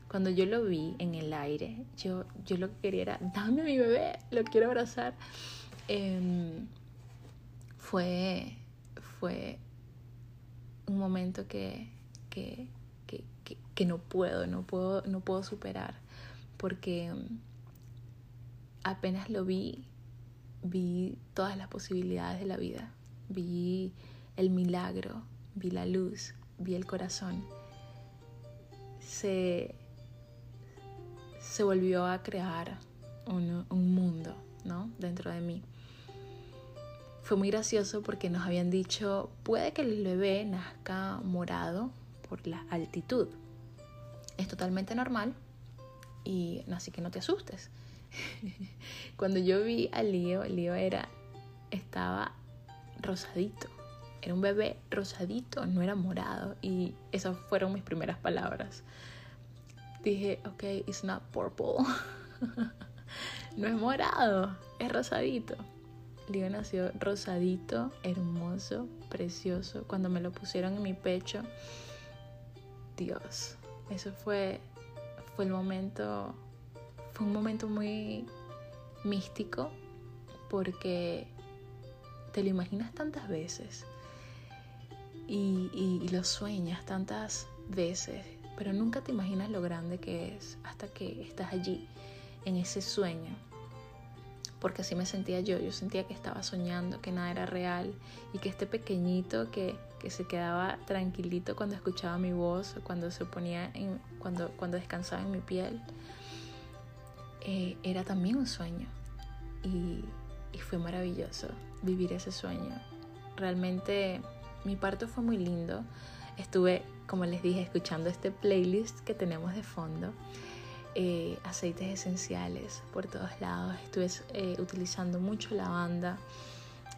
Cuando yo lo vi en el aire, yo, yo lo que quería era, dame mi bebé, lo quiero abrazar. Em, fue, fue un momento que, que, que, que, no puedo, no puedo, no puedo superar, porque apenas lo vi, vi todas las posibilidades de la vida, vi el milagro, vi la luz, vi el corazón. Se, se volvió a crear un, un mundo ¿no? dentro de mí fue muy gracioso porque nos habían dicho, puede que el bebé nazca morado por la altitud. Es totalmente normal y así que no te asustes. Cuando yo vi al Lío, el era, estaba rosadito. Era un bebé rosadito, no era morado. Y esas fueron mis primeras palabras. Dije, ok, it's not purple. no es morado, es rosadito. Lío nació rosadito, hermoso, precioso. Cuando me lo pusieron en mi pecho, Dios, eso fue, fue el momento, fue un momento muy místico porque te lo imaginas tantas veces y, y lo sueñas tantas veces, pero nunca te imaginas lo grande que es hasta que estás allí en ese sueño porque así me sentía yo, yo sentía que estaba soñando, que nada era real y que este pequeñito que, que se quedaba tranquilito cuando escuchaba mi voz, cuando se ponía cuando, cuando descansaba en mi piel, eh, era también un sueño. Y, y fue maravilloso vivir ese sueño. Realmente mi parto fue muy lindo, estuve, como les dije, escuchando este playlist que tenemos de fondo eh, aceites esenciales por todos lados. Estuve eh, utilizando mucho lavanda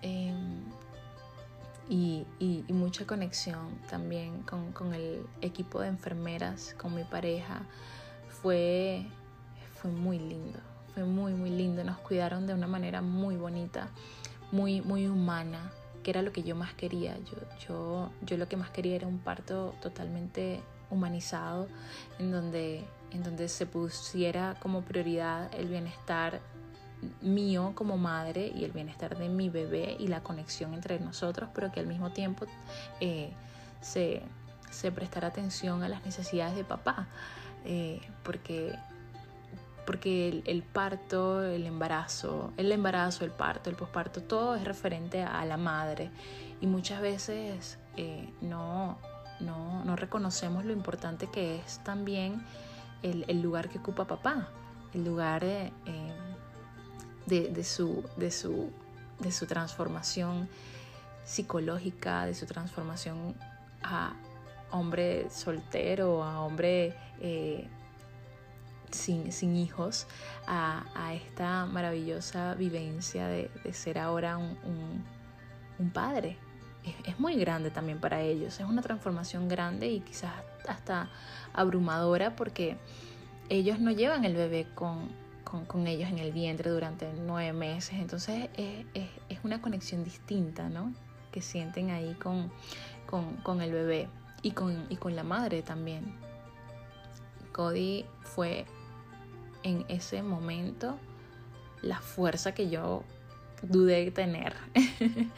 em, y, mucha conexión también con, el equipo de enfermeras, con mi pareja. Fue, fue muy lindo, fue muy, muy lindo. Nos cuidaron de una manera muy bonita, muy, muy humana que era lo que yo más quería. Yo, yo, yo lo que más quería era un parto totalmente humanizado, en donde en donde se pusiera como prioridad el bienestar mío como madre y el bienestar de mi bebé y la conexión entre nosotros, pero que al mismo tiempo eh, se, se prestara atención a las necesidades de papá, eh, porque, porque el, parto, el embarazo, el embarazo, el parto, el posparto, todo es referente a la madre. Y muchas veces eh, no, no, no reconocemos lo importante que es también el, lugar que ocupa papá, el lugar eh, de, su, de, su, de su transformación psicológica, de su transformación a hombre soltero, a hombre eh, sin, hijos, a, esta maravillosa vivencia de, ser ahora un, un, padre. es, muy grande también para ellos, es una transformación grande y quizás hasta abrumadora porque ellos no llevan el bebé con, con, ellos en el vientre durante nueve meses. Entonces es, es, una conexión distinta, ¿no? Que sienten ahí con, con, el bebé y con, y con la madre también. Cody fue en ese momento la fuerza que yo dudé tener.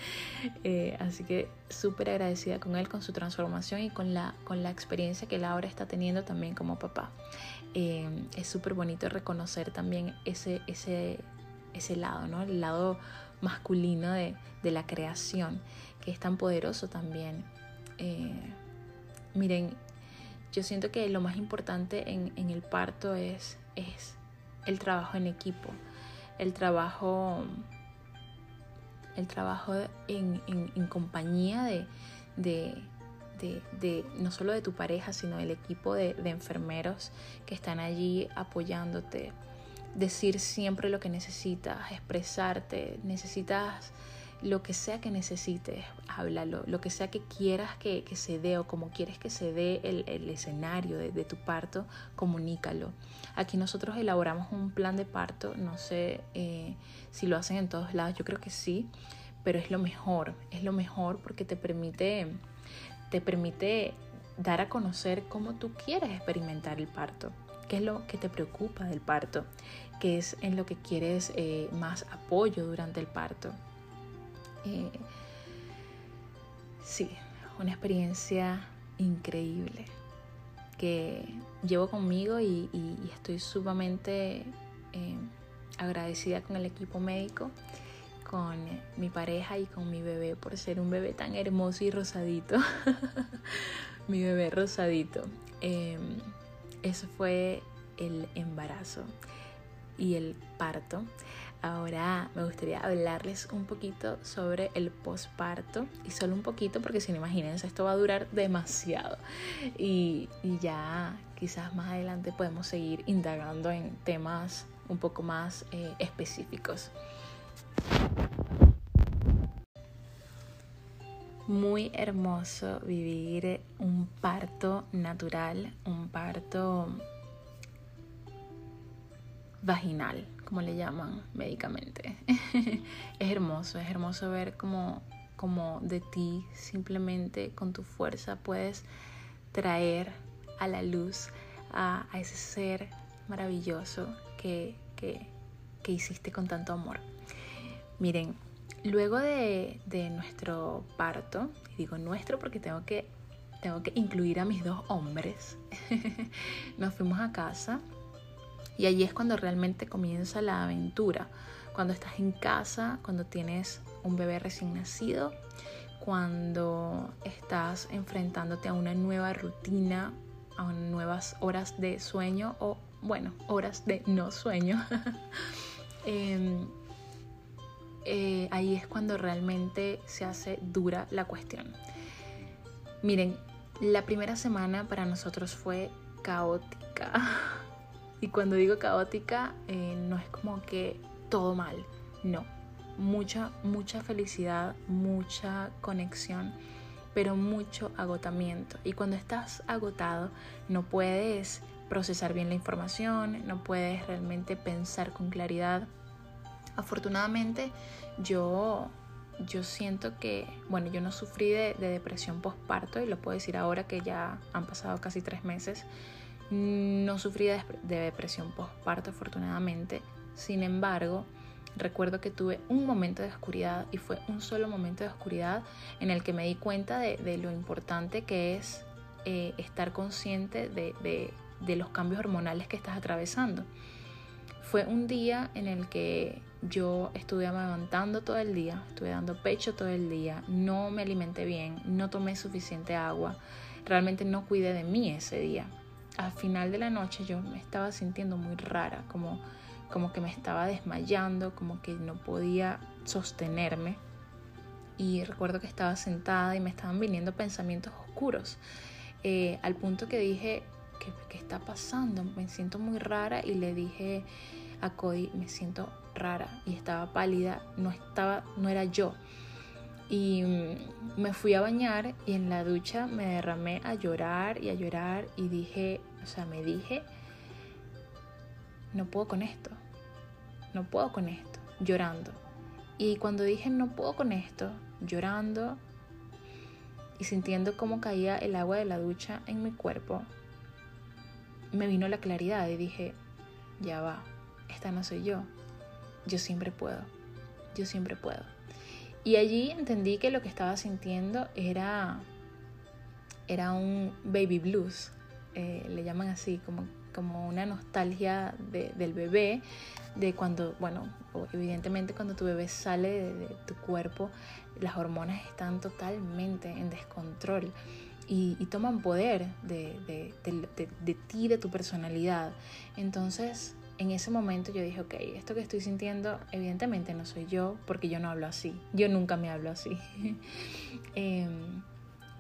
Eh, así que súper agradecida con él, con su transformación y con la, con la experiencia que él ahora está teniendo también como papá. Eh, es súper bonito reconocer también ese, ese, ese lado, ¿no? El lado masculino de, la creación, que es tan poderoso también. Eh, miren, yo siento que lo más importante en, en el parto es, es el trabajo en equipo, el trabajo el trabajo en, compañía de, de, no solo de tu pareja, sino del equipo de, enfermeros que están allí apoyándote. Decir siempre lo que necesitas, expresarte, necesitas lo que sea que necesites, háblalo. Lo que sea que quieras que, se dé o como quieres que se dé el, escenario de, tu parto, comunícalo. Aquí nosotros elaboramos un plan de parto, no sé eh, si lo hacen en todos lados, yo creo que sí, pero es lo mejor, es lo mejor porque te permite, te permite dar a conocer cómo tú quieres experimentar el parto, qué es lo que te preocupa del parto, qué es en lo que quieres eh, más apoyo durante el parto. Eh, sí, una experiencia increíble que llevo conmigo y, estoy sumamente eh, agradecida con el equipo médico, con mi pareja y con mi bebé por ser un bebé tan hermoso y rosadito. mi bebé rosadito. Em, eso fue el embarazo y el parto. Ahora me gustaría hablarles un poquito sobre el posparto y solo un poquito porque si no imagínense esto va a durar demasiado y, ya quizás más adelante podemos seguir indagando en temas un poco más eh, específicos. Muy hermoso vivir un parto natural, un parto vaginal, como le llaman médicamente. es hermoso, es hermoso ver cómo, de ti simplemente con tu fuerza puedes traer a la luz a, ese ser maravilloso que, que, hiciste con tanto amor. Miren, luego de, de, nuestro parto, y digo nuestro porque tengo que, tengo que incluir a mis dos hombres, nos fuimos a casa y allí es cuando realmente comienza la aventura. Cuando estás en casa, cuando tienes un bebé recién nacido, cuando estás enfrentándote a una nueva rutina, a nuevas horas de sueño o, bueno, horas de no sueño. Em, eh, ahí es cuando realmente se hace dura la cuestión. Miren, la primera semana para nosotros fue caótica. Y cuando digo caótica, eh, no es como que todo mal, no. Mucha, mucha felicidad, mucha conexión, pero mucho agotamiento. Y cuando estás agotado, no puedes procesar bien la información, no puedes realmente pensar con claridad. Afortunadamente, yo, yo siento que, bueno, yo no sufrí de, de depresión postparto y lo puedo decir ahora que ya han pasado casi tres meses. No sufrí de, depresión postparto, afortunadamente. Sin embargo, recuerdo que tuve un momento de oscuridad y fue un solo momento de oscuridad en el que me di cuenta de, lo importante que es eh, estar consciente de, los cambios hormonales que estás atravesando. Fue un día en el que yo estuve amamantando todo el día, estuve dando pecho todo el día, no me alimenté bien, no tomé suficiente agua, realmente no cuidé de mí ese día al final de la noche yo me estaba sintiendo muy rara, como, como que me estaba desmayando, como que no podía sostenerme. Y recuerdo que estaba sentada y me estaban viniendo pensamientos oscuros, eh, al punto que dije, ¿qué, ¿qué está pasando? Me siento muy rara y le dije a Cody, me siento rara y estaba pálida, no, estaba, no era yo. Y mm, me fui a bañar y en la ducha me derramé a llorar y a llorar y dije, o sea, me dije, no puedo con esto, no puedo con esto, llorando. Y cuando dije no puedo con esto, llorando y sintiendo cómo caía el agua de la ducha en mi cuerpo, me vino la claridad y dije, ya va, esta no soy yo, yo siempre puedo, yo siempre puedo. Y allí entendí que lo que estaba sintiendo era, era un baby blues, eh, le llaman así, como, como una nostalgia del bebé, de cuando, bueno, evidentemente cuando tu bebé sale de, tu cuerpo, las hormonas están totalmente en descontrol y, toman poder de, de, de ti, de tu personalidad. Entonces, en ese momento yo dije, ok, esto que estoy sintiendo evidentemente no soy yo porque yo no hablo así. Yo nunca me hablo así. Em,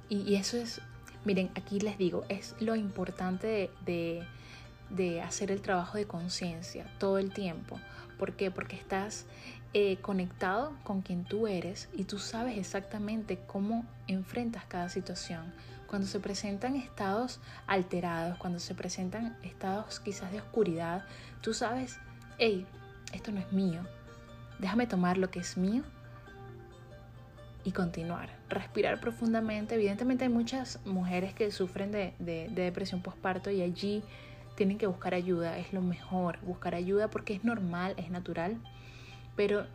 y, eso es, miren, aquí les digo, es lo importante de, de, hacer el trabajo de conciencia todo el tiempo. ¿Por qué? Porque estás eh, conectado con quien tú eres y tú sabes exactamente cómo enfrentas cada situación. Cuando se presentan estados alterados, cuando se presentan estados quizás de oscuridad, tú sabes, hey, esto no es mío, déjame tomar lo que es mío y continuar. Respirar profundamente. Evidentemente hay muchas mujeres que sufren de, de, depresión postparto y allí tienen que buscar ayuda. Es lo mejor, buscar ayuda porque es normal, es natural, pero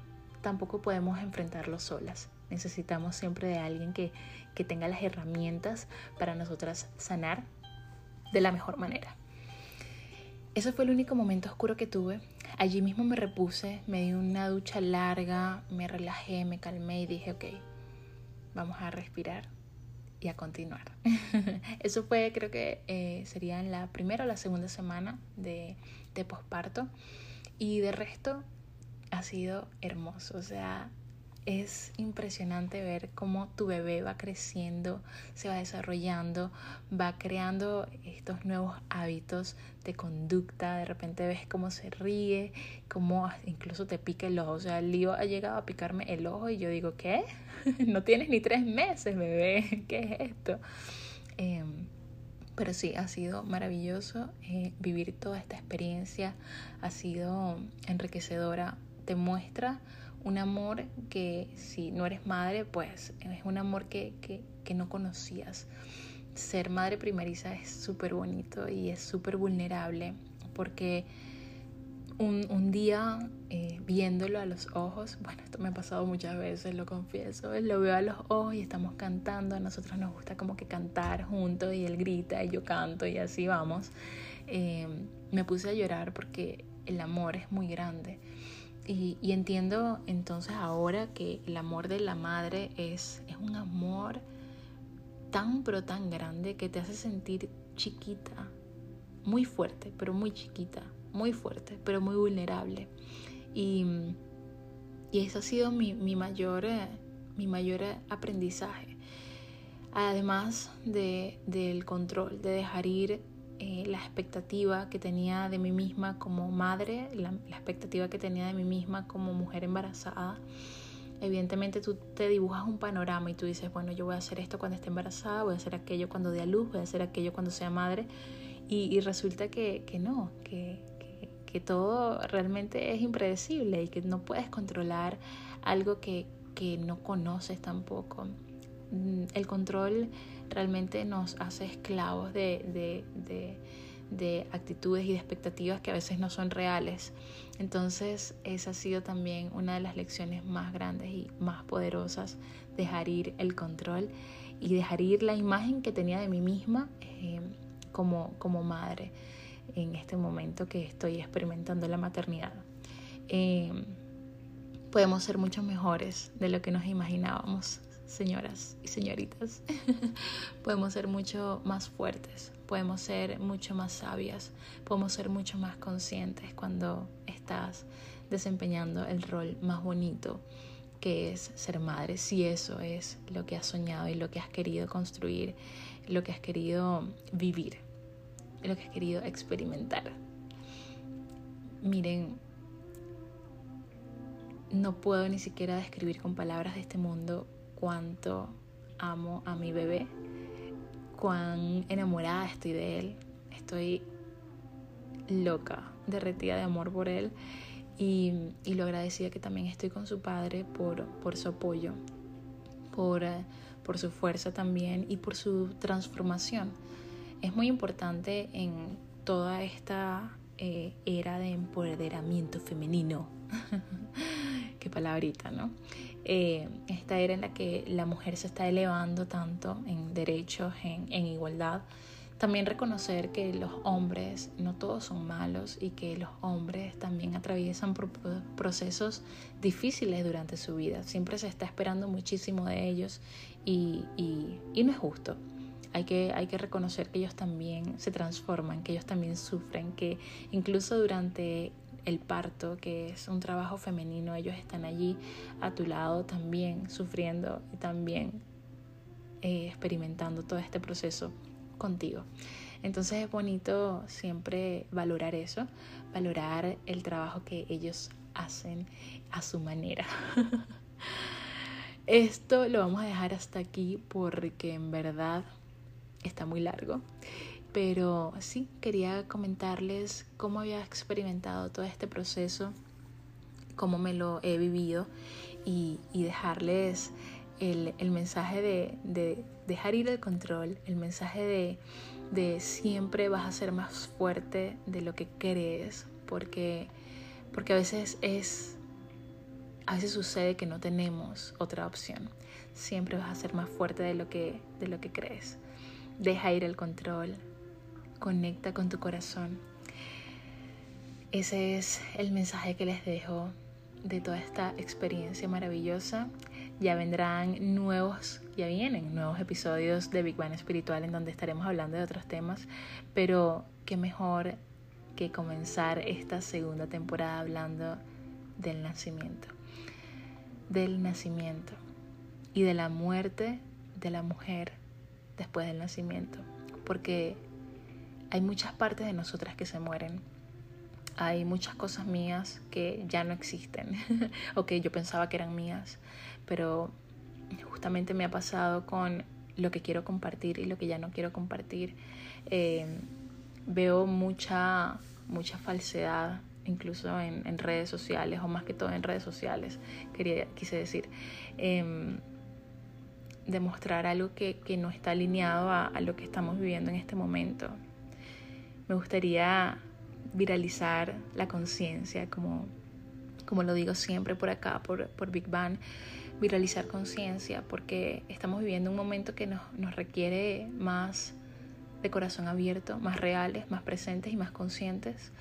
tampoco podemos enfrentarlo solas. Necesitamos siempre de alguien que, que tenga las herramientas para nosotras sanar de la mejor manera. Eso fue el único momento oscuro que tuve. Allí mismo me repuse, me di una ducha larga, me relajé, me calmé y dije, ok, vamos a respirar y a continuar. Eso fue, creo que eh, sería en la primera o la segunda semana de, de posparto. Y de resto ha sido hermoso. O sea, es impresionante ver cómo tu bebé va creciendo, se va desarrollando, va creando estos nuevos hábitos de conducta. De repente ves cómo se ríe, cómo incluso te pica el ojo. O sea, el lío ha llegado a picarme el ojo y yo digo, ¿qué? no tienes ni tres meses, bebé. ¿Qué es esto? Em, pero sí, ha sido maravilloso eh, vivir toda esta experiencia. Ha sido enriquecedora. Te muestra un amor que si no eres madre, pues es un amor que, que, no conocías. Ser madre primeriza es súper bonito y es súper vulnerable porque un, un día eh, viéndolo a los ojos, bueno, esto me ha pasado muchas veces, lo confieso, lo veo a los ojos y estamos cantando, a nosotros nos gusta como que cantar juntos y él grita y yo canto y así vamos. Eh, me puse a llorar porque el amor es muy grande y, entiendo entonces ahora que el amor de la madre es, es un amor tan pero tan grande que te hace sentir chiquita, muy fuerte, pero muy chiquita, muy fuerte, pero muy vulnerable. Y, y eso ha sido mi, mi mayor, mi mayor aprendizaje. Además de, del control, de dejar ir eh, la expectativa que tenía de mí misma como madre, la, expectativa que tenía de mí misma como mujer embarazada. Evidentemente tú te dibujas un panorama y tú dices, bueno, yo voy a hacer esto cuando esté embarazada, voy a hacer aquello cuando dé a luz, voy a hacer aquello cuando sea madre. Y, resulta que, que no, que, que, que, todo realmente es impredecible y que no puedes controlar algo que, que no conoces tampoco. Mm, el control realmente nos hace esclavos de, actitudes y de expectativas que a veces no son reales. Entonces esa ha sido también una de las lecciones más grandes y más poderosas, dejar ir el control y dejar ir la imagen que tenía de mí misma eh, como, como madre en este momento que estoy experimentando la maternidad. Eh, podemos ser mucho mejores de lo que nos imaginábamos señoras y señoritas. podemos ser mucho más fuertes, podemos ser mucho más sabias, podemos ser mucho más conscientes cuando estás desempeñando el rol más bonito que es ser madre, si eso es lo que has soñado y lo que has querido construir, lo que has querido vivir, lo que has querido experimentar. Miren, no puedo ni siquiera describir con palabras de este mundo cuánto amo a mi bebé, cuán enamorada estoy de él. Estoy loca, derretida de amor por él y, lo agradecida que también estoy con su padre por, por su apoyo, por, por su fuerza también y por su transformación. Es muy importante en toda esta eh, era de empoderamiento femenino. Qué palabrita, ¿no? Eh, esta era en la que la mujer se está elevando tanto en derechos, en, en igualdad. También reconocer que los hombres no todos son malos y que los hombres también atraviesan procesos difíciles durante su vida. Siempre se está esperando muchísimo de ellos y, y, y no es justo. Hay que, hay que, reconocer que ellos también se transforman, que ellos también sufren, que incluso durante el parto, que es un trabajo femenino, ellos están allí a tu lado también sufriendo y también eh, experimentando todo este proceso contigo. Entonces es bonito siempre valorar eso, valorar el trabajo que ellos hacen a su manera. Esto lo vamos a dejar hasta aquí porque en verdad está muy largo. Pero sí, quería comentarles cómo había experimentado todo este proceso, cómo me lo he vivido y, dejarles el, mensaje de, dejar ir el control, el mensaje de, de siempre vas a ser más fuerte de lo que crees, porque, porque a veces es a veces sucede que no tenemos otra opción. Siempre vas a ser más fuerte de lo que, de lo que crees. Deja ir el control. Conecta con tu corazón. Ese es el mensaje que les dejo de toda esta experiencia maravillosa. Ya vendrán nuevos, ya vienen nuevos episodios de Big Bang Espiritual en donde estaremos hablando de otros temas, pero qué mejor que comenzar esta segunda temporada hablando del nacimiento del nacimiento y de la muerte de la mujer después del nacimiento, porque hay muchas partes de nosotras que se mueren. Hay muchas cosas mías que ya no existen o que yo pensaba que eran mías, pero justamente me ha pasado con lo que quiero compartir y lo que ya no quiero compartir. Eh, veo mucha, mucha falsedad incluso en, redes sociales, o más que todo en redes sociales, quería, quise decir, em, demostrar algo que, no está alineado a, lo que estamos viviendo en este momento. Me gustaría viralizar la conciencia, como, como lo digo siempre por acá, por, por Big Bang, viralizar conciencia, porque estamos viviendo un momento que nos, nos requiere más de corazón abierto, más reales, más presentes y más conscientes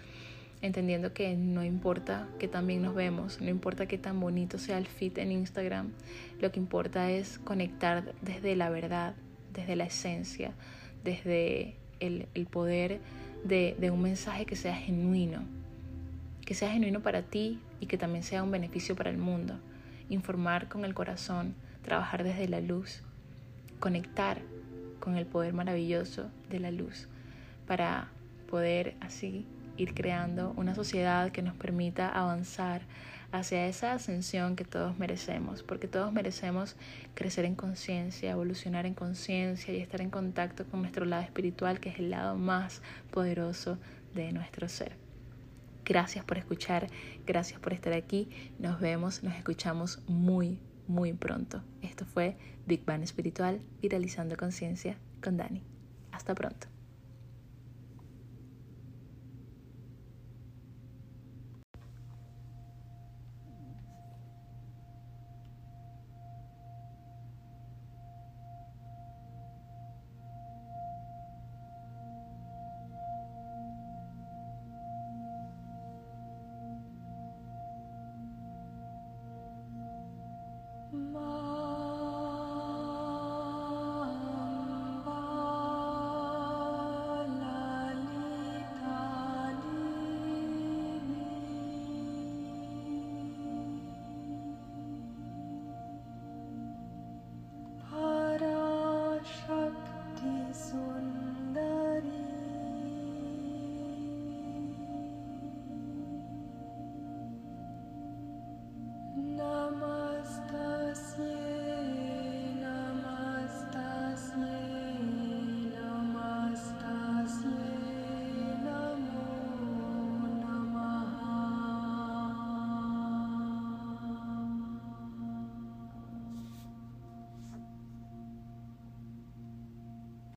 entendiendo que no importa que también nos vemos, no importa que tan bonito sea el fit en Instagram, lo que importa es conectar desde la verdad, desde la esencia, desde el, poder de, un mensaje que sea genuino, que sea genuino para ti y que también sea un beneficio para el mundo. Informar con el corazón, trabajar desde la luz, conectar con el poder maravilloso de la luz para poder así ir creando una sociedad que nos permita avanzar hacia esa ascensión que todos merecemos, porque todos merecemos crecer en conciencia, evolucionar en conciencia y estar en contacto con nuestro lado espiritual, que es el lado más poderoso de nuestro ser. Gracias por escuchar, gracias por estar aquí, nos vemos, nos escuchamos muy, muy pronto. Esto fue Big Bang Espiritual, Viralizando Conciencia con Dani. Hasta pronto.